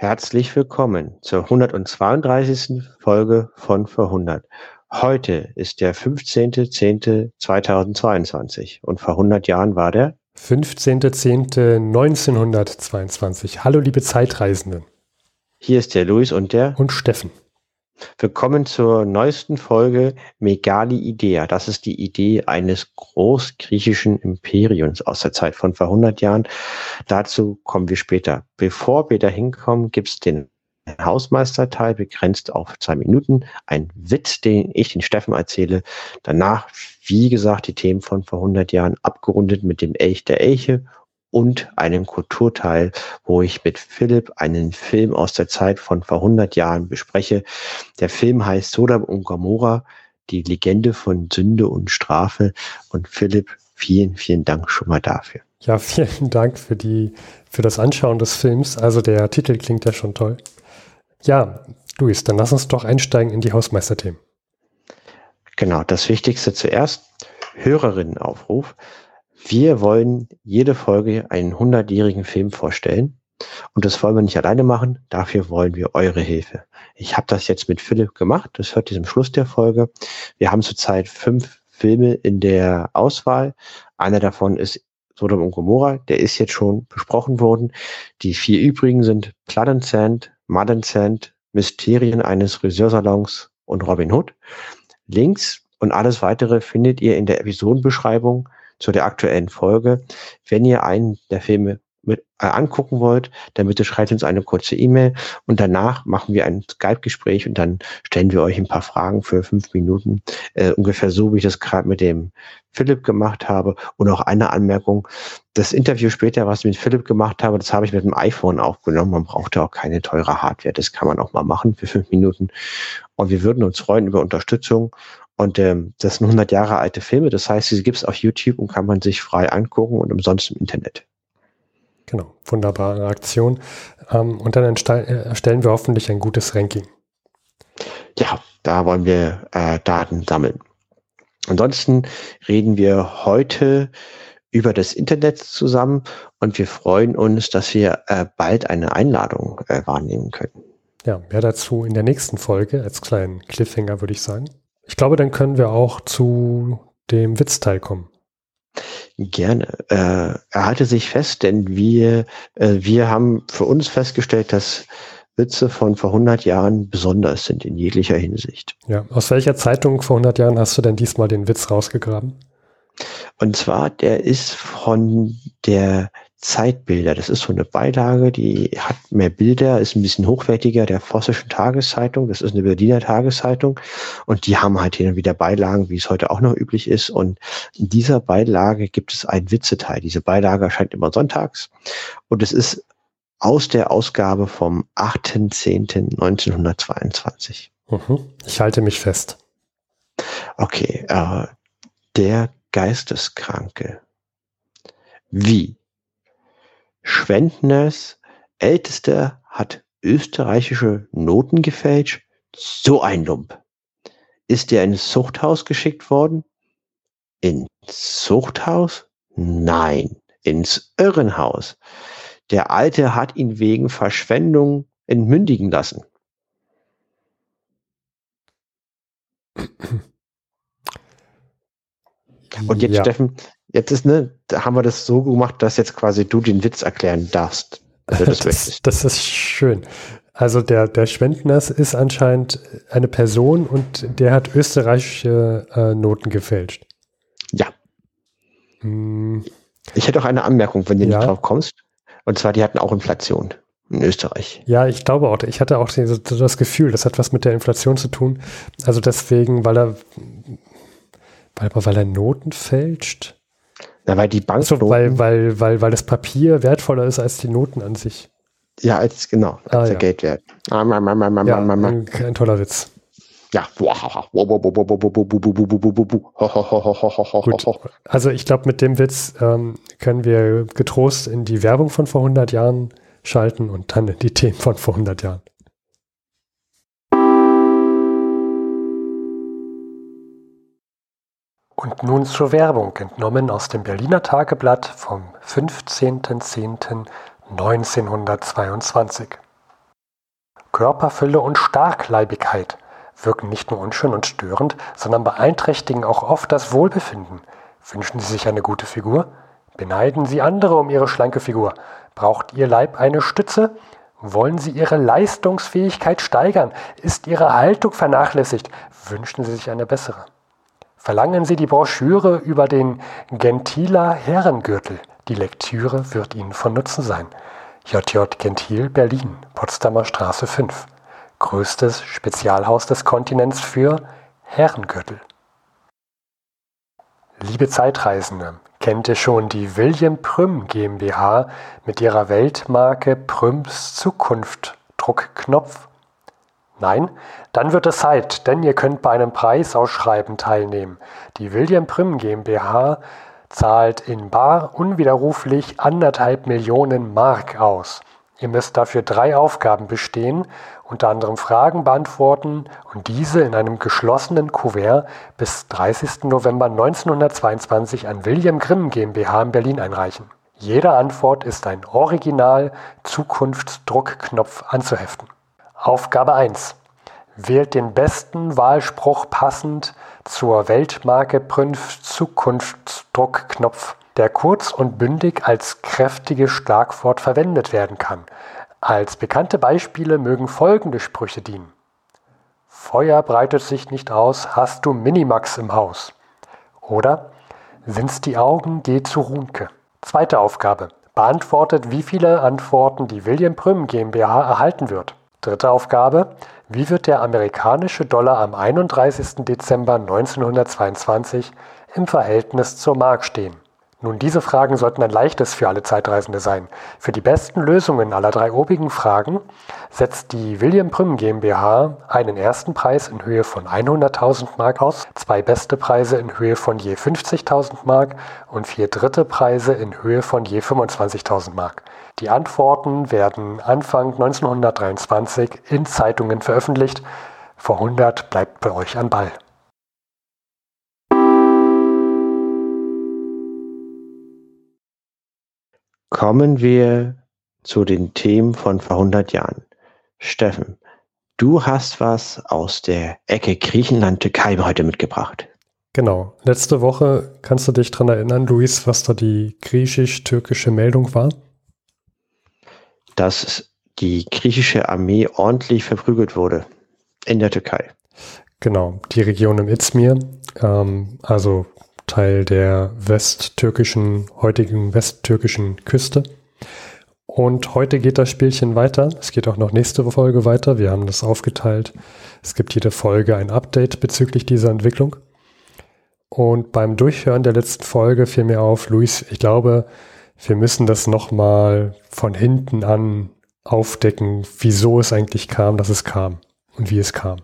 Herzlich willkommen zur 132. Folge von 100. Heute ist der 15.10.2022 und vor 100 Jahren war der 15.10.1922. Hallo liebe Zeitreisenden. Hier ist der Luis und der und Steffen. Willkommen zur neuesten Folge Megali Idea. Das ist die Idee eines großgriechischen Imperiums aus der Zeit von vor 100 Jahren. Dazu kommen wir später. Bevor wir da hinkommen, gibt es den Hausmeisterteil, begrenzt auf zwei Minuten. Ein Witz, den ich den Steffen erzähle. Danach, wie gesagt, die Themen von vor 100 Jahren abgerundet mit dem Elch der Elche und einen Kulturteil, wo ich mit Philipp einen Film aus der Zeit von vor 100 Jahren bespreche. Der Film heißt Sodom und Gomorra, die Legende von Sünde und Strafe. Und Philipp, vielen, vielen Dank schon mal dafür. Ja, vielen Dank für die, für das Anschauen des Films. Also der Titel klingt ja schon toll. Ja, Luis, dann lass uns doch einsteigen in die Hausmeisterthemen. Genau, das Wichtigste zuerst. Hörerinnenaufruf. Wir wollen jede Folge einen hundertjährigen Film vorstellen. Und das wollen wir nicht alleine machen. Dafür wollen wir eure Hilfe. Ich habe das jetzt mit Philipp gemacht. Das hört diesem Schluss der Folge. Wir haben zurzeit fünf Filme in der Auswahl. Einer davon ist Sodom und Gomorra. Der ist jetzt schon besprochen worden. Die vier übrigen sind Blood and Sand, and Sand, Mysterien eines Friseursalons und Robin Hood. Links und alles weitere findet ihr in der Episodenbeschreibung zu der aktuellen Folge. Wenn ihr einen der Filme mit, äh, angucken wollt, dann bitte schreibt uns eine kurze E-Mail und danach machen wir ein Skype-Gespräch und dann stellen wir euch ein paar Fragen für fünf Minuten, äh, ungefähr so, wie ich das gerade mit dem Philipp gemacht habe. Und auch eine Anmerkung, das Interview später, was ich mit Philipp gemacht habe, das habe ich mit dem iPhone aufgenommen. Man braucht ja auch keine teure Hardware, das kann man auch mal machen für fünf Minuten. Und wir würden uns freuen über Unterstützung und ähm, das sind 100 Jahre alte Filme. Das heißt, sie gibt es auf YouTube und kann man sich frei angucken und umsonst im Internet. Genau, wunderbare Aktion. Ähm, und dann äh, erstellen wir hoffentlich ein gutes Ranking. Ja, da wollen wir äh, Daten sammeln. Ansonsten reden wir heute über das Internet zusammen und wir freuen uns, dass wir äh, bald eine Einladung äh, wahrnehmen können. Ja, mehr dazu in der nächsten Folge als kleinen Cliffhanger, würde ich sagen. Ich glaube, dann können wir auch zu dem Witzteil kommen. Gerne. Äh, erhalte sich fest, denn wir, äh, wir haben für uns festgestellt, dass Witze von vor 100 Jahren besonders sind in jeglicher Hinsicht. Ja, aus welcher Zeitung vor 100 Jahren hast du denn diesmal den Witz rausgegraben? Und zwar, der ist von der Zeitbilder. Das ist so eine Beilage, die hat mehr Bilder, ist ein bisschen hochwertiger der Vossischen Tageszeitung. Das ist eine Berliner Tageszeitung. Und die haben halt hin und wieder Beilagen, wie es heute auch noch üblich ist. Und in dieser Beilage gibt es einen Witzeteil. Diese Beilage erscheint immer sonntags. Und es ist aus der Ausgabe vom 8.10.1922. Mhm. Ich halte mich fest. Okay, äh, der Geisteskranke. Wie? Schwendners Ältester hat österreichische Noten gefälscht? So ein Lump. Ist er ins Zuchthaus geschickt worden? Ins Zuchthaus? Nein, ins Irrenhaus. Der Alte hat ihn wegen Verschwendung entmündigen lassen. Und jetzt, ja. Steffen, jetzt ist, ne, da haben wir das so gemacht, dass jetzt quasi du den Witz erklären darfst. Also das, das, das, ist schön. Also der, der Schwendners ist anscheinend eine Person und der hat österreichische äh, Noten gefälscht. Ja. Hm. Ich hätte auch eine Anmerkung, wenn du ja. nicht drauf kommst. Und zwar, die hatten auch Inflation in Österreich. Ja, ich glaube auch. Ich hatte auch das Gefühl, das hat was mit der Inflation zu tun. Also deswegen, weil er weil, weil er Noten fälscht? Na, weil die Bank. So, weil, weil, weil, weil das Papier wertvoller ist als die Noten an sich. Ja, als genau, als ah, der ja. Geldwert. ja, ein, ein toller Witz. Ja. Gut. Also ich glaube, mit dem Witz ähm, können wir getrost in die Werbung von vor 100 Jahren schalten und dann in die Themen von vor 100 Jahren. Und nun zur Werbung, entnommen aus dem Berliner Tageblatt vom 15.10.1922. Körperfülle und Starkleibigkeit wirken nicht nur unschön und störend, sondern beeinträchtigen auch oft das Wohlbefinden. Wünschen Sie sich eine gute Figur? Beneiden Sie andere um Ihre schlanke Figur? Braucht Ihr Leib eine Stütze? Wollen Sie Ihre Leistungsfähigkeit steigern? Ist Ihre Haltung vernachlässigt? Wünschen Sie sich eine bessere? Verlangen Sie die Broschüre über den Gentila Herrengürtel. Die Lektüre wird Ihnen von Nutzen sein. JJ Gentil, Berlin, Potsdamer Straße 5. Größtes Spezialhaus des Kontinents für Herrengürtel. Liebe Zeitreisende, kennt ihr schon die William Prüm GmbH mit ihrer Weltmarke Prüms Zukunft Druckknopf? Nein? Dann wird es Zeit, denn ihr könnt bei einem Preisausschreiben teilnehmen. Die William Prüm GmbH zahlt in bar unwiderruflich anderthalb Millionen Mark aus. Ihr müsst dafür drei Aufgaben bestehen, unter anderem Fragen beantworten und diese in einem geschlossenen Kuvert bis 30. November 1922 an William Grimm GmbH in Berlin einreichen. Jede Antwort ist ein Original Zukunftsdruckknopf anzuheften. Aufgabe 1. Wählt den besten Wahlspruch passend zur Weltmarke Prünf Zukunftsdruckknopf, der kurz und bündig als kräftiges Schlagwort verwendet werden kann. Als bekannte Beispiele mögen folgende Sprüche dienen. Feuer breitet sich nicht aus, hast du Minimax im Haus. Oder Sind's die Augen, geh zu Runke. Zweite Aufgabe. Beantwortet, wie viele Antworten die William Prüm GmbH erhalten wird. Dritte Aufgabe. Wie wird der amerikanische Dollar am 31. Dezember 1922 im Verhältnis zur Mark stehen? Nun, diese Fragen sollten ein leichtes für alle Zeitreisende sein. Für die besten Lösungen aller drei obigen Fragen setzt die William Prüm GmbH einen ersten Preis in Höhe von 100.000 Mark aus, zwei beste Preise in Höhe von je 50.000 Mark und vier dritte Preise in Höhe von je 25.000 Mark. Die Antworten werden Anfang 1923 in Zeitungen veröffentlicht. Vor 100 bleibt bei euch an Ball. Kommen wir zu den Themen von vor 100 Jahren. Steffen, du hast was aus der Ecke Griechenland-Türkei heute mitgebracht. Genau. Letzte Woche kannst du dich daran erinnern, Luis, was da die griechisch-türkische Meldung war? dass die griechische Armee ordentlich verprügelt wurde in der Türkei. Genau, die Region im Izmir, ähm, also Teil der westtürkischen, heutigen westtürkischen Küste. Und heute geht das Spielchen weiter. Es geht auch noch nächste Folge weiter. Wir haben das aufgeteilt. Es gibt jede Folge ein Update bezüglich dieser Entwicklung. Und beim Durchhören der letzten Folge fiel mir auf, Luis, ich glaube, wir müssen das nochmal von hinten an aufdecken, wieso es eigentlich kam, dass es kam und wie es kam.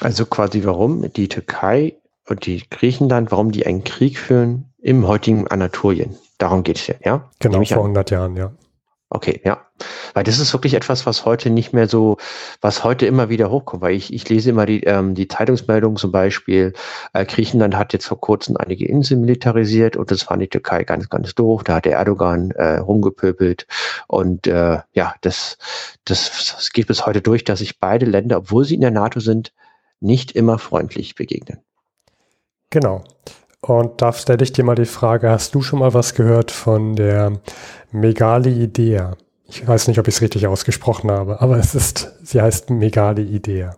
Also quasi warum die Türkei und die Griechenland, warum die einen Krieg führen im heutigen Anatolien. Darum geht es ja, ja? Genau, vor 100 Jahren, ja. Okay, ja. Weil das ist wirklich etwas, was heute nicht mehr so, was heute immer wieder hochkommt. Weil ich, ich lese immer die, ähm, die Zeitungsmeldungen zum Beispiel, äh, Griechenland hat jetzt vor kurzem einige Inseln militarisiert und das war die Türkei ganz, ganz doof. Da hat der Erdogan äh, rumgepöbelt. Und äh, ja, das, das, das geht bis heute durch, dass sich beide Länder, obwohl sie in der NATO sind, nicht immer freundlich begegnen. Genau. Und da stelle ich dir mal die Frage, hast du schon mal was gehört von der Megali-Idea? Ich weiß nicht, ob ich es richtig ausgesprochen habe, aber es ist, sie heißt Megali-Idea.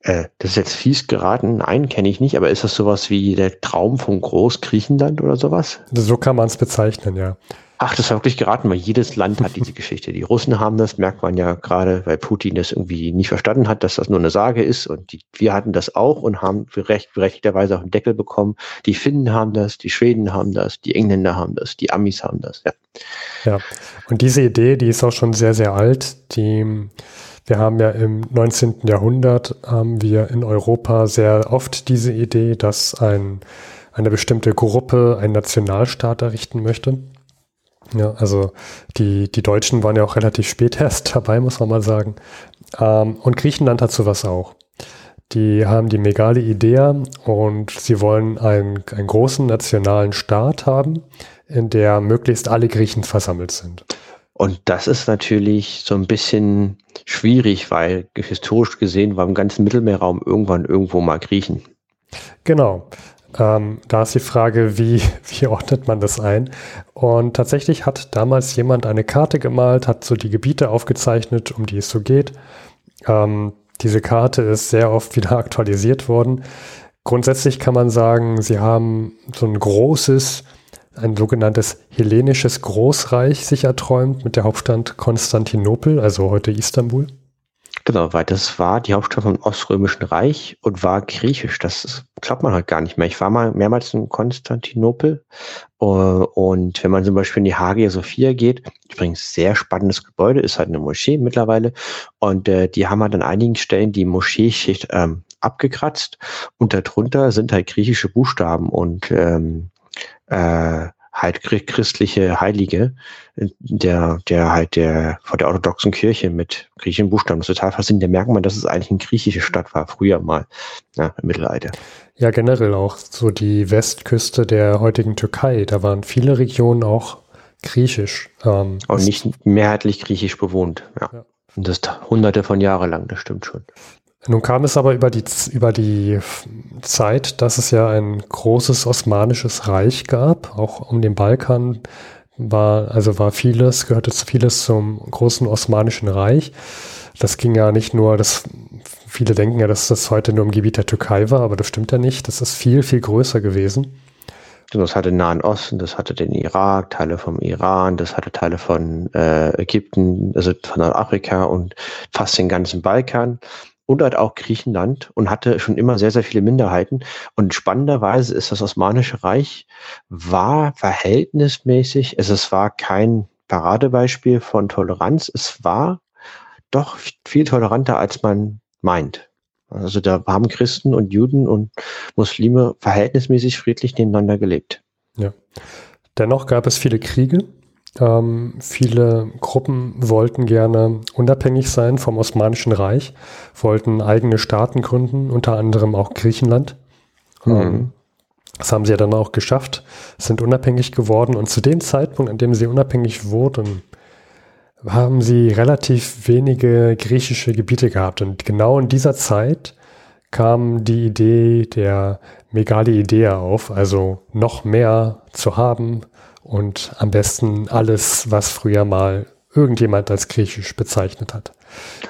Äh, das ist jetzt fies geraten. Nein, kenne ich nicht, aber ist das sowas wie der Traum von Großgriechenland oder sowas? So kann man es bezeichnen, ja. Ach, das war wirklich geraten, weil jedes Land hat diese Geschichte. Die Russen haben das, merkt man ja gerade, weil Putin das irgendwie nicht verstanden hat, dass das nur eine Sage ist. Und die, wir hatten das auch und haben recht, berechtigterweise auch einen Deckel bekommen. Die Finnen haben das, die Schweden haben das, die Engländer haben das, die Amis haben das. Ja. ja. Und diese Idee, die ist auch schon sehr, sehr alt. Die, wir haben ja im 19. Jahrhundert haben wir in Europa sehr oft diese Idee, dass ein, eine bestimmte Gruppe einen Nationalstaat errichten möchte. Ja, also die, die Deutschen waren ja auch relativ spät erst dabei, muss man mal sagen. Ähm, und Griechenland hat sowas auch. Die haben die megale Idee und sie wollen einen, einen großen nationalen Staat haben, in der möglichst alle Griechen versammelt sind. Und das ist natürlich so ein bisschen schwierig, weil historisch gesehen war im ganzen Mittelmeerraum irgendwann irgendwo mal Griechen. Genau. Ähm, da ist die Frage, wie, wie ordnet man das ein? Und tatsächlich hat damals jemand eine Karte gemalt, hat so die Gebiete aufgezeichnet, um die es so geht. Ähm, diese Karte ist sehr oft wieder aktualisiert worden. Grundsätzlich kann man sagen, sie haben so ein großes, ein sogenanntes hellenisches Großreich sich erträumt mit der Hauptstadt Konstantinopel, also heute Istanbul. Genau, weil das war die Hauptstadt vom Oströmischen Reich und war griechisch. Das glaubt man halt gar nicht mehr. Ich war mal mehrmals in Konstantinopel äh, und wenn man zum Beispiel in die Hagia Sophia geht, übrigens sehr spannendes Gebäude, ist halt eine Moschee mittlerweile und äh, die haben halt an einigen Stellen die Moscheeschicht ähm, abgekratzt und darunter sind halt griechische Buchstaben und ähm, äh, halt christliche Heilige, der, der halt der vor der orthodoxen Kirche mit griechischen Buchstaben. Das ist total faszinierend. Da merkt man, dass es eigentlich eine griechische Stadt war, früher mal, ja, im Mittelalter. Ja, generell auch so die Westküste der heutigen Türkei. Da waren viele Regionen auch griechisch. Ähm, Und nicht mehrheitlich griechisch bewohnt, ja. ja. Und das hunderte von Jahren lang, das stimmt schon. Nun kam es aber über die, über die Zeit, dass es ja ein großes osmanisches Reich gab, auch um den Balkan war, also war vieles, gehörte vieles zum großen osmanischen Reich. Das ging ja nicht nur, das, viele denken ja, dass das heute nur im Gebiet der Türkei war, aber das stimmt ja nicht. Das ist viel, viel größer gewesen. Das hatte den Nahen Osten, das hatte den Irak, Teile vom Iran, das hatte Teile von äh, Ägypten, also von Nordafrika und fast den ganzen Balkan und halt auch Griechenland und hatte schon immer sehr, sehr viele Minderheiten. Und spannenderweise ist das Osmanische Reich war verhältnismäßig, also es war kein Paradebeispiel von Toleranz, es war doch viel toleranter, als man meint. Also da haben Christen und Juden und Muslime verhältnismäßig friedlich nebeneinander gelebt. Ja. Dennoch gab es viele Kriege ähm, viele Gruppen wollten gerne unabhängig sein vom Osmanischen Reich, wollten eigene Staaten gründen, unter anderem auch Griechenland. Mhm. Ähm, das haben sie ja dann auch geschafft, sind unabhängig geworden und zu dem Zeitpunkt, an dem sie unabhängig wurden, haben sie relativ wenige griechische Gebiete gehabt. Und genau in dieser Zeit kam die Idee der Megali-Idea auf, also noch mehr zu haben, und am besten alles, was früher mal irgendjemand als griechisch bezeichnet hat.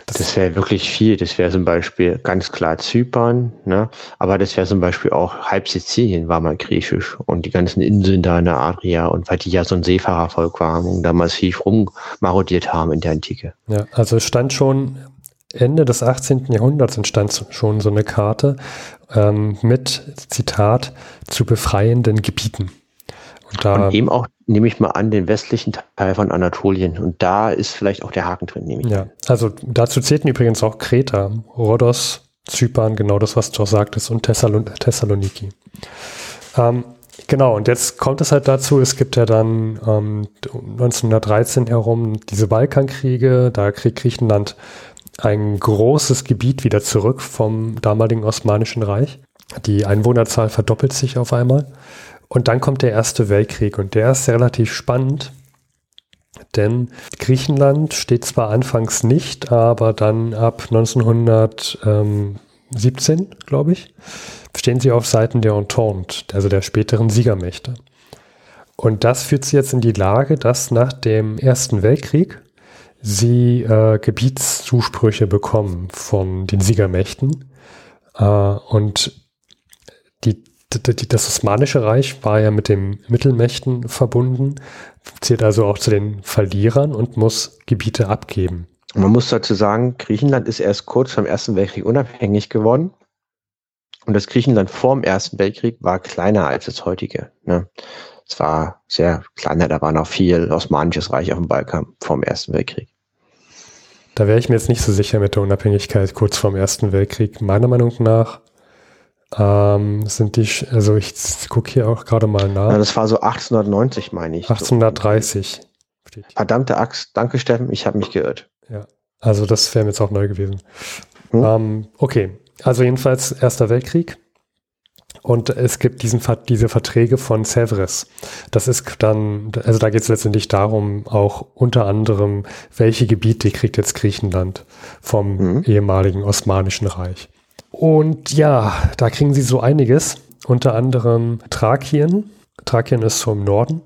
Das, das wäre wirklich viel. Das wäre zum Beispiel ganz klar Zypern, ne? aber das wäre zum Beispiel auch halb Sizilien war mal griechisch und die ganzen Inseln da in der Adria und weil die ja so ein Seefahrervolk waren und da massiv rummarodiert haben in der Antike. Ja, also es stand schon Ende des 18. Jahrhunderts entstand schon so eine Karte ähm, mit Zitat zu befreienden Gebieten. Und, da, und eben auch, nehme ich mal an, den westlichen Teil von Anatolien. Und da ist vielleicht auch der Haken drin, nehme ich Ja, also dazu zählten übrigens auch Kreta, Rhodos, Zypern, genau das, was du auch sagtest, und Thessalon Thessaloniki. Ähm, genau, und jetzt kommt es halt dazu, es gibt ja dann ähm, 1913 herum diese Balkankriege, da kriegt Griechenland ein großes Gebiet wieder zurück vom damaligen Osmanischen Reich. Die Einwohnerzahl verdoppelt sich auf einmal. Und dann kommt der Erste Weltkrieg und der ist relativ spannend, denn Griechenland steht zwar anfangs nicht, aber dann ab 1917, glaube ich, stehen sie auf Seiten der Entente, also der späteren Siegermächte. Und das führt sie jetzt in die Lage, dass nach dem Ersten Weltkrieg sie äh, Gebietszusprüche bekommen von den Siegermächten. Äh, und die das Osmanische Reich war ja mit den Mittelmächten verbunden, zählt also auch zu den Verlierern und muss Gebiete abgeben. Man muss dazu sagen, Griechenland ist erst kurz vor dem Ersten Weltkrieg unabhängig geworden. Und das Griechenland vor dem Ersten Weltkrieg war kleiner als das heutige. Ne? Es war sehr kleiner, da war noch viel Osmanisches Reich auf dem Balkan vor dem Ersten Weltkrieg. Da wäre ich mir jetzt nicht so sicher mit der Unabhängigkeit kurz vor dem Ersten Weltkrieg. Meiner Meinung nach ähm, sind die, also ich gucke hier auch gerade mal nach. Ja, das war so 1890, meine ich. 1830. Verdammte Axt, danke Steffen, ich habe mich geirrt. Ja, also das wäre mir jetzt auch neu gewesen. Hm? Ähm, okay, also jedenfalls Erster Weltkrieg. Und es gibt diesen, diese Verträge von Sèvres. Das ist dann, also da geht es letztendlich darum, auch unter anderem, welche Gebiete kriegt jetzt Griechenland vom mhm. ehemaligen Osmanischen Reich. Und ja, da kriegen sie so einiges, unter anderem Thrakien. Thrakien ist so im Norden.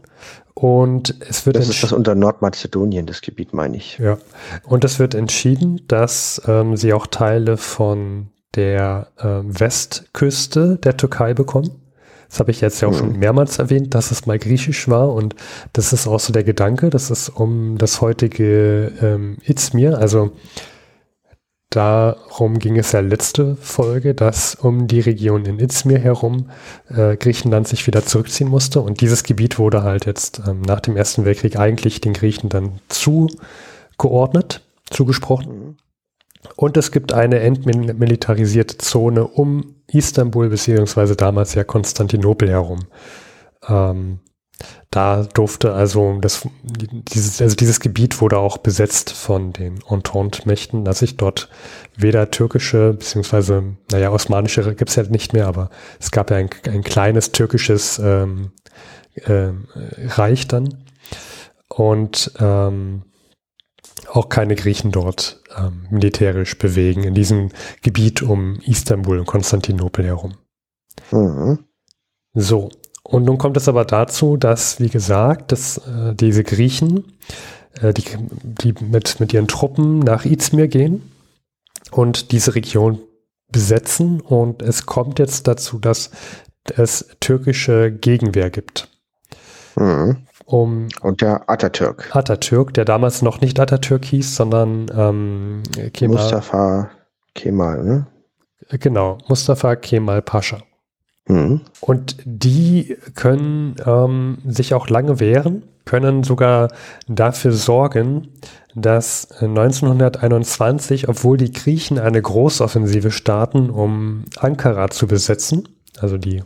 Und es wird das ist das unter Nordmazedonien, das Gebiet meine ich. Ja. Und es wird entschieden, dass ähm, sie auch Teile von der ähm, Westküste der Türkei bekommen. Das habe ich jetzt ja auch schon mehrmals erwähnt, dass es mal griechisch war und das ist auch so der Gedanke, dass es um das heutige ähm, Izmir, also Darum ging es ja letzte Folge, dass um die Region in Izmir herum äh, Griechenland sich wieder zurückziehen musste. Und dieses Gebiet wurde halt jetzt ähm, nach dem Ersten Weltkrieg eigentlich den Griechen dann zugeordnet, zugesprochen. Und es gibt eine entmilitarisierte Zone um Istanbul, beziehungsweise damals ja Konstantinopel herum. Ähm, da durfte also das, dieses, also dieses Gebiet wurde auch besetzt von den Entente-Mächten, dass sich dort weder türkische, beziehungsweise, naja, osmanische gibt es ja nicht mehr, aber es gab ja ein, ein kleines türkisches ähm, äh, Reich dann und ähm, auch keine Griechen dort ähm, militärisch bewegen in diesem Gebiet um Istanbul und Konstantinopel herum. Mhm. So, und nun kommt es aber dazu, dass, wie gesagt, dass äh, diese Griechen, äh, die, die mit, mit ihren Truppen nach Izmir gehen und diese Region besetzen. Und es kommt jetzt dazu, dass es türkische Gegenwehr gibt. Mhm. Um und der Atatürk. Atatürk, der damals noch nicht Atatürk hieß, sondern ähm, Kemal. Mustafa Kemal, ne? Genau, Mustafa Kemal Pascha. Mhm. Und die können ähm, sich auch lange wehren, können sogar dafür sorgen, dass 1921, obwohl die Griechen eine Großoffensive starten, um Ankara zu besetzen, also die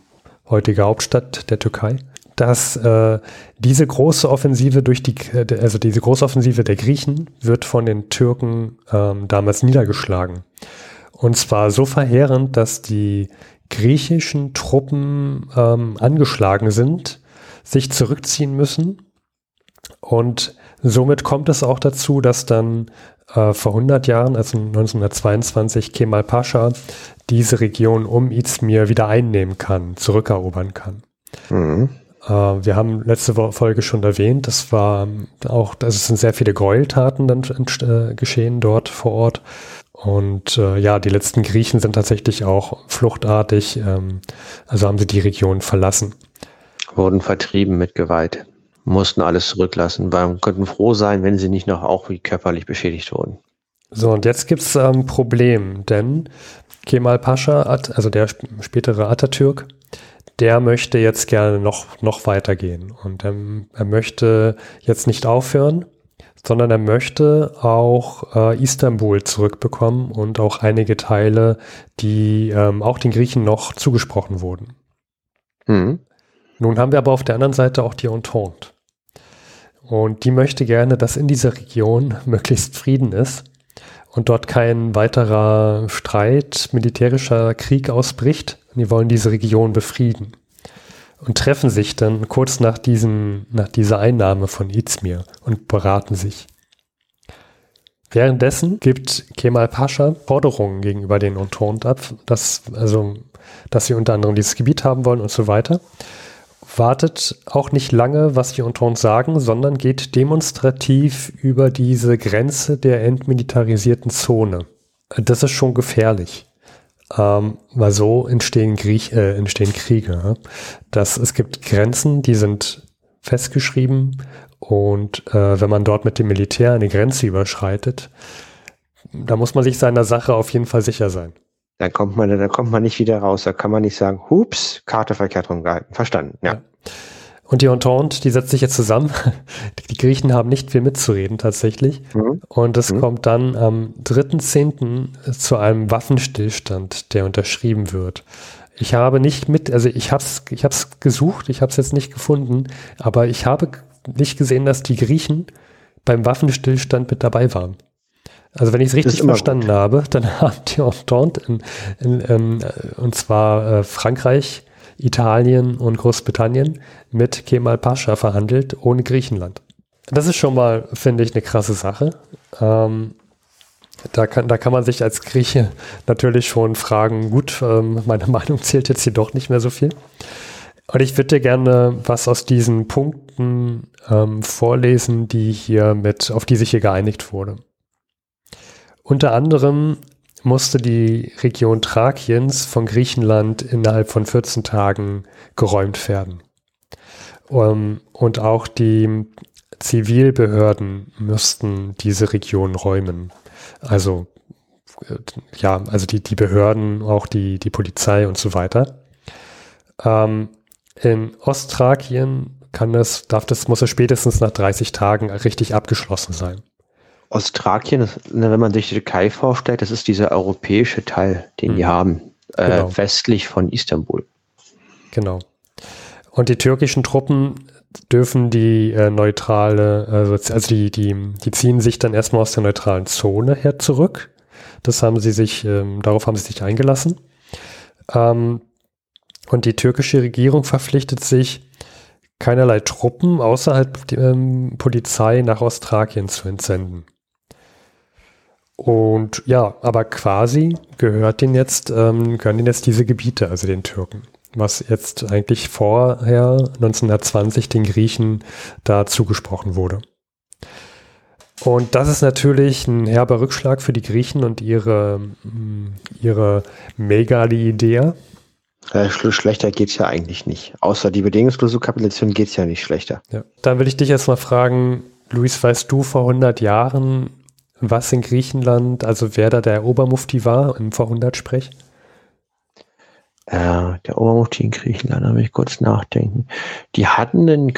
heutige Hauptstadt der Türkei, dass äh, diese große Offensive durch die, also diese große Offensive der Griechen wird von den Türken ähm, damals niedergeschlagen. Und zwar so verheerend, dass die griechischen Truppen ähm, angeschlagen sind, sich zurückziehen müssen. Und somit kommt es auch dazu, dass dann äh, vor 100 Jahren, also 1922, Kemal Pascha diese Region um Izmir wieder einnehmen kann, zurückerobern kann. Mhm. Äh, wir haben letzte Folge schon erwähnt, das war auch, also es sind sehr viele Gräueltaten dann äh, geschehen dort vor Ort. Und äh, ja, die letzten Griechen sind tatsächlich auch fluchtartig, ähm, also haben sie die Region verlassen. Wurden vertrieben mit Gewalt, mussten alles zurücklassen, weil könnten froh sein, wenn sie nicht noch auch wie körperlich beschädigt wurden. So, und jetzt gibt es ein ähm, Problem, denn Kemal Pascha, also der spätere Atatürk, der möchte jetzt gerne noch, noch weitergehen. Und ähm, er möchte jetzt nicht aufhören, sondern er möchte auch äh, Istanbul zurückbekommen und auch einige Teile, die ähm, auch den Griechen noch zugesprochen wurden. Mhm. Nun haben wir aber auf der anderen Seite auch die Entente. Und die möchte gerne, dass in dieser Region möglichst Frieden ist und dort kein weiterer Streit, militärischer Krieg ausbricht. Die wollen diese Region befrieden und treffen sich dann kurz nach, diesen, nach dieser Einnahme von Izmir und beraten sich. Währenddessen gibt Kemal Pascha Forderungen gegenüber den Entente ab, dass, also, dass sie unter anderem dieses Gebiet haben wollen und so weiter. Wartet auch nicht lange, was die Entente sagen, sondern geht demonstrativ über diese Grenze der entmilitarisierten Zone. Das ist schon gefährlich. Ähm, weil so entstehen, Griech, äh, entstehen Kriege. Das, es gibt Grenzen, die sind festgeschrieben und äh, wenn man dort mit dem Militär eine Grenze überschreitet, da muss man sich seiner Sache auf jeden Fall sicher sein. Dann kommt man, da kommt man nicht wieder raus. Da kann man nicht sagen, hups, Karte verkehrt rumgehalten. Verstanden, ja. ja. Und die Entente, die setzt sich jetzt zusammen. Die Griechen haben nicht viel mitzureden tatsächlich. Mhm. Und es mhm. kommt dann am 3.10. zu einem Waffenstillstand, der unterschrieben wird. Ich habe nicht mit, also ich habe es ich hab's gesucht, ich habe es jetzt nicht gefunden, aber ich habe nicht gesehen, dass die Griechen beim Waffenstillstand mit dabei waren. Also wenn ich es richtig verstanden gut. habe, dann haben die Entente in, in, in, und zwar äh, Frankreich, Italien und Großbritannien mit Kemal Pascha verhandelt, ohne Griechenland. Das ist schon mal, finde ich, eine krasse Sache. Ähm, da kann, da kann man sich als Grieche natürlich schon fragen, gut, ähm, meine Meinung zählt jetzt hier doch nicht mehr so viel. Und ich würde dir gerne was aus diesen Punkten ähm, vorlesen, die hier mit, auf die sich hier geeinigt wurde. Unter anderem musste die Region Thrakiens von Griechenland innerhalb von 14 Tagen geräumt werden. Um, ähm, und auch die Zivilbehörden müssten diese Region räumen. Also äh, ja, also die, die Behörden, auch die, die Polizei und so weiter. Ähm, in Ostthrakien kann das, darf das, muss es spätestens nach 30 Tagen richtig abgeschlossen sein. Ostthrakien, wenn man sich die Türkei vorstellt, das ist dieser europäische Teil, den mhm. die haben, äh, genau. westlich von Istanbul. Genau. Und die türkischen Truppen dürfen die äh, neutrale, also, also die, die, die ziehen sich dann erstmal aus der neutralen Zone her zurück. Das haben sie sich, ähm, darauf haben sie sich eingelassen. Ähm, und die türkische Regierung verpflichtet sich, keinerlei Truppen außerhalb der ähm, Polizei nach Ostthrakien zu entsenden. Und ja, aber quasi gehört denen jetzt, ähm, gehören denen jetzt diese Gebiete, also den Türken was jetzt eigentlich vorher 1920 den Griechen da zugesprochen wurde. Und das ist natürlich ein herber Rückschlag für die Griechen und ihre, mm, ihre Megali-Idee. Ja, schlechter geht es ja eigentlich nicht. Außer die bedingungslose Kapitulation geht es ja nicht schlechter. Ja. Dann will ich dich jetzt mal fragen, Luis, weißt du vor 100 Jahren, was in Griechenland, also wer da der Obermufti war im Vorhundertsprech? äh, der Obermufti in Griechenland, da muss ich kurz nachdenken. Die hatten einen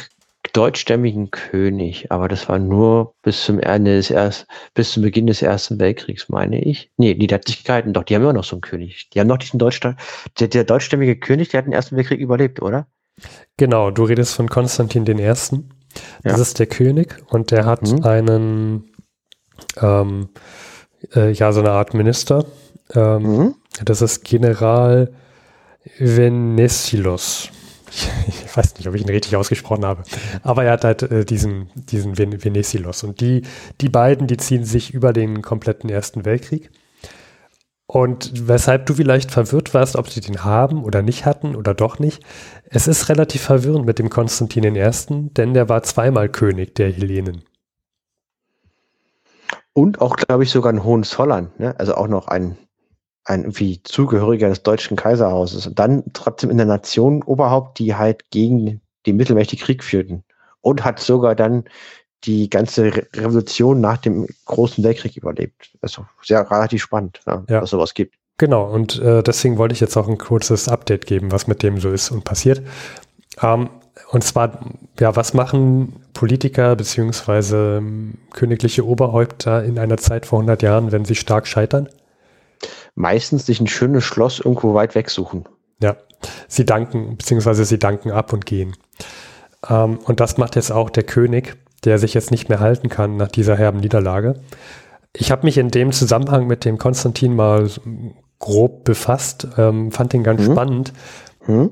deutschstämmigen König, aber das war nur bis zum Ende des erst, bis zum Beginn des Ersten Weltkriegs, meine ich. Nee, die Tatsächlichkeiten, doch, die haben immer noch so einen König. Die haben noch diesen Deutschstamm, der, der deutschstämmige König, der hat den Ersten Weltkrieg überlebt, oder? Genau, du redest von Konstantin I. Das ja. ist der König und der hat mhm. einen, ähm, äh, ja, so eine Art Minister. Ähm, mhm. Das ist General Venesilos. Ich weiß nicht, ob ich ihn richtig ausgesprochen habe. Aber er hat halt äh, diesen, diesen Ven Venesilos. Und die, die beiden, die ziehen sich über den kompletten Ersten Weltkrieg. Und weshalb du vielleicht verwirrt warst, ob sie den haben oder nicht hatten oder doch nicht. Es ist relativ verwirrend mit dem Konstantin I., denn der war zweimal König der Hellenen. Und auch, glaube ich, sogar ein Hohenzollern, ne? also auch noch ein ein irgendwie Zugehöriger des deutschen Kaiserhauses und dann trotzdem in der Nation Oberhaupt, die halt gegen die Mittelmächte Krieg führten und hat sogar dann die ganze Re Revolution nach dem Großen Weltkrieg überlebt. Also sehr relativ spannend, ja, ja. was sowas gibt. Genau, und äh, deswegen wollte ich jetzt auch ein kurzes Update geben, was mit dem so ist und passiert. Ähm, und zwar, ja, was machen Politiker beziehungsweise ähm, königliche Oberhäupter in einer Zeit vor 100 Jahren, wenn sie stark scheitern? meistens sich ein schönes Schloss irgendwo weit weg suchen. Ja, sie danken, beziehungsweise sie danken ab und gehen. Ähm, und das macht jetzt auch der König, der sich jetzt nicht mehr halten kann nach dieser herben Niederlage. Ich habe mich in dem Zusammenhang mit dem Konstantin mal grob befasst, ähm, fand den ganz mhm. spannend. Mhm.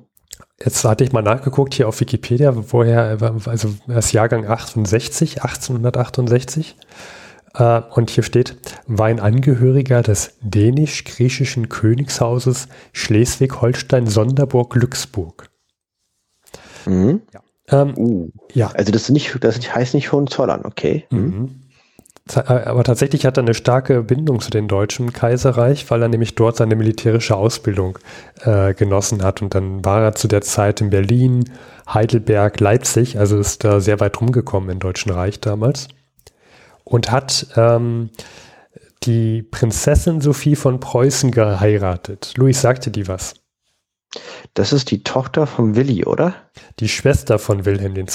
Jetzt hatte ich mal nachgeguckt hier auf Wikipedia, woher, also das Jahrgang 68, 1868. Äh, und hier steht, war ein Angehöriger des dänisch-griechischen Königshauses Schleswig-Holstein-Sonderburg-Glücksburg. Mhm. Ja. Ähm, uh. ja. Also das, nicht, das heißt nicht Hohenzollern, okay. Mhm. Äh, aber tatsächlich hat er eine starke Bindung zu dem Deutschen Kaiserreich, weil er nämlich dort seine militärische Ausbildung äh, genossen hat. Und dann war er zu der Zeit in Berlin, Heidelberg, Leipzig, also ist da sehr weit rumgekommen im Deutschen Reich damals und hat ähm, die Prinzessin Sophie von Preußen geheiratet. Luis sagte die was. Das ist die Tochter von Willi, oder? Die Schwester von Wilhelm II.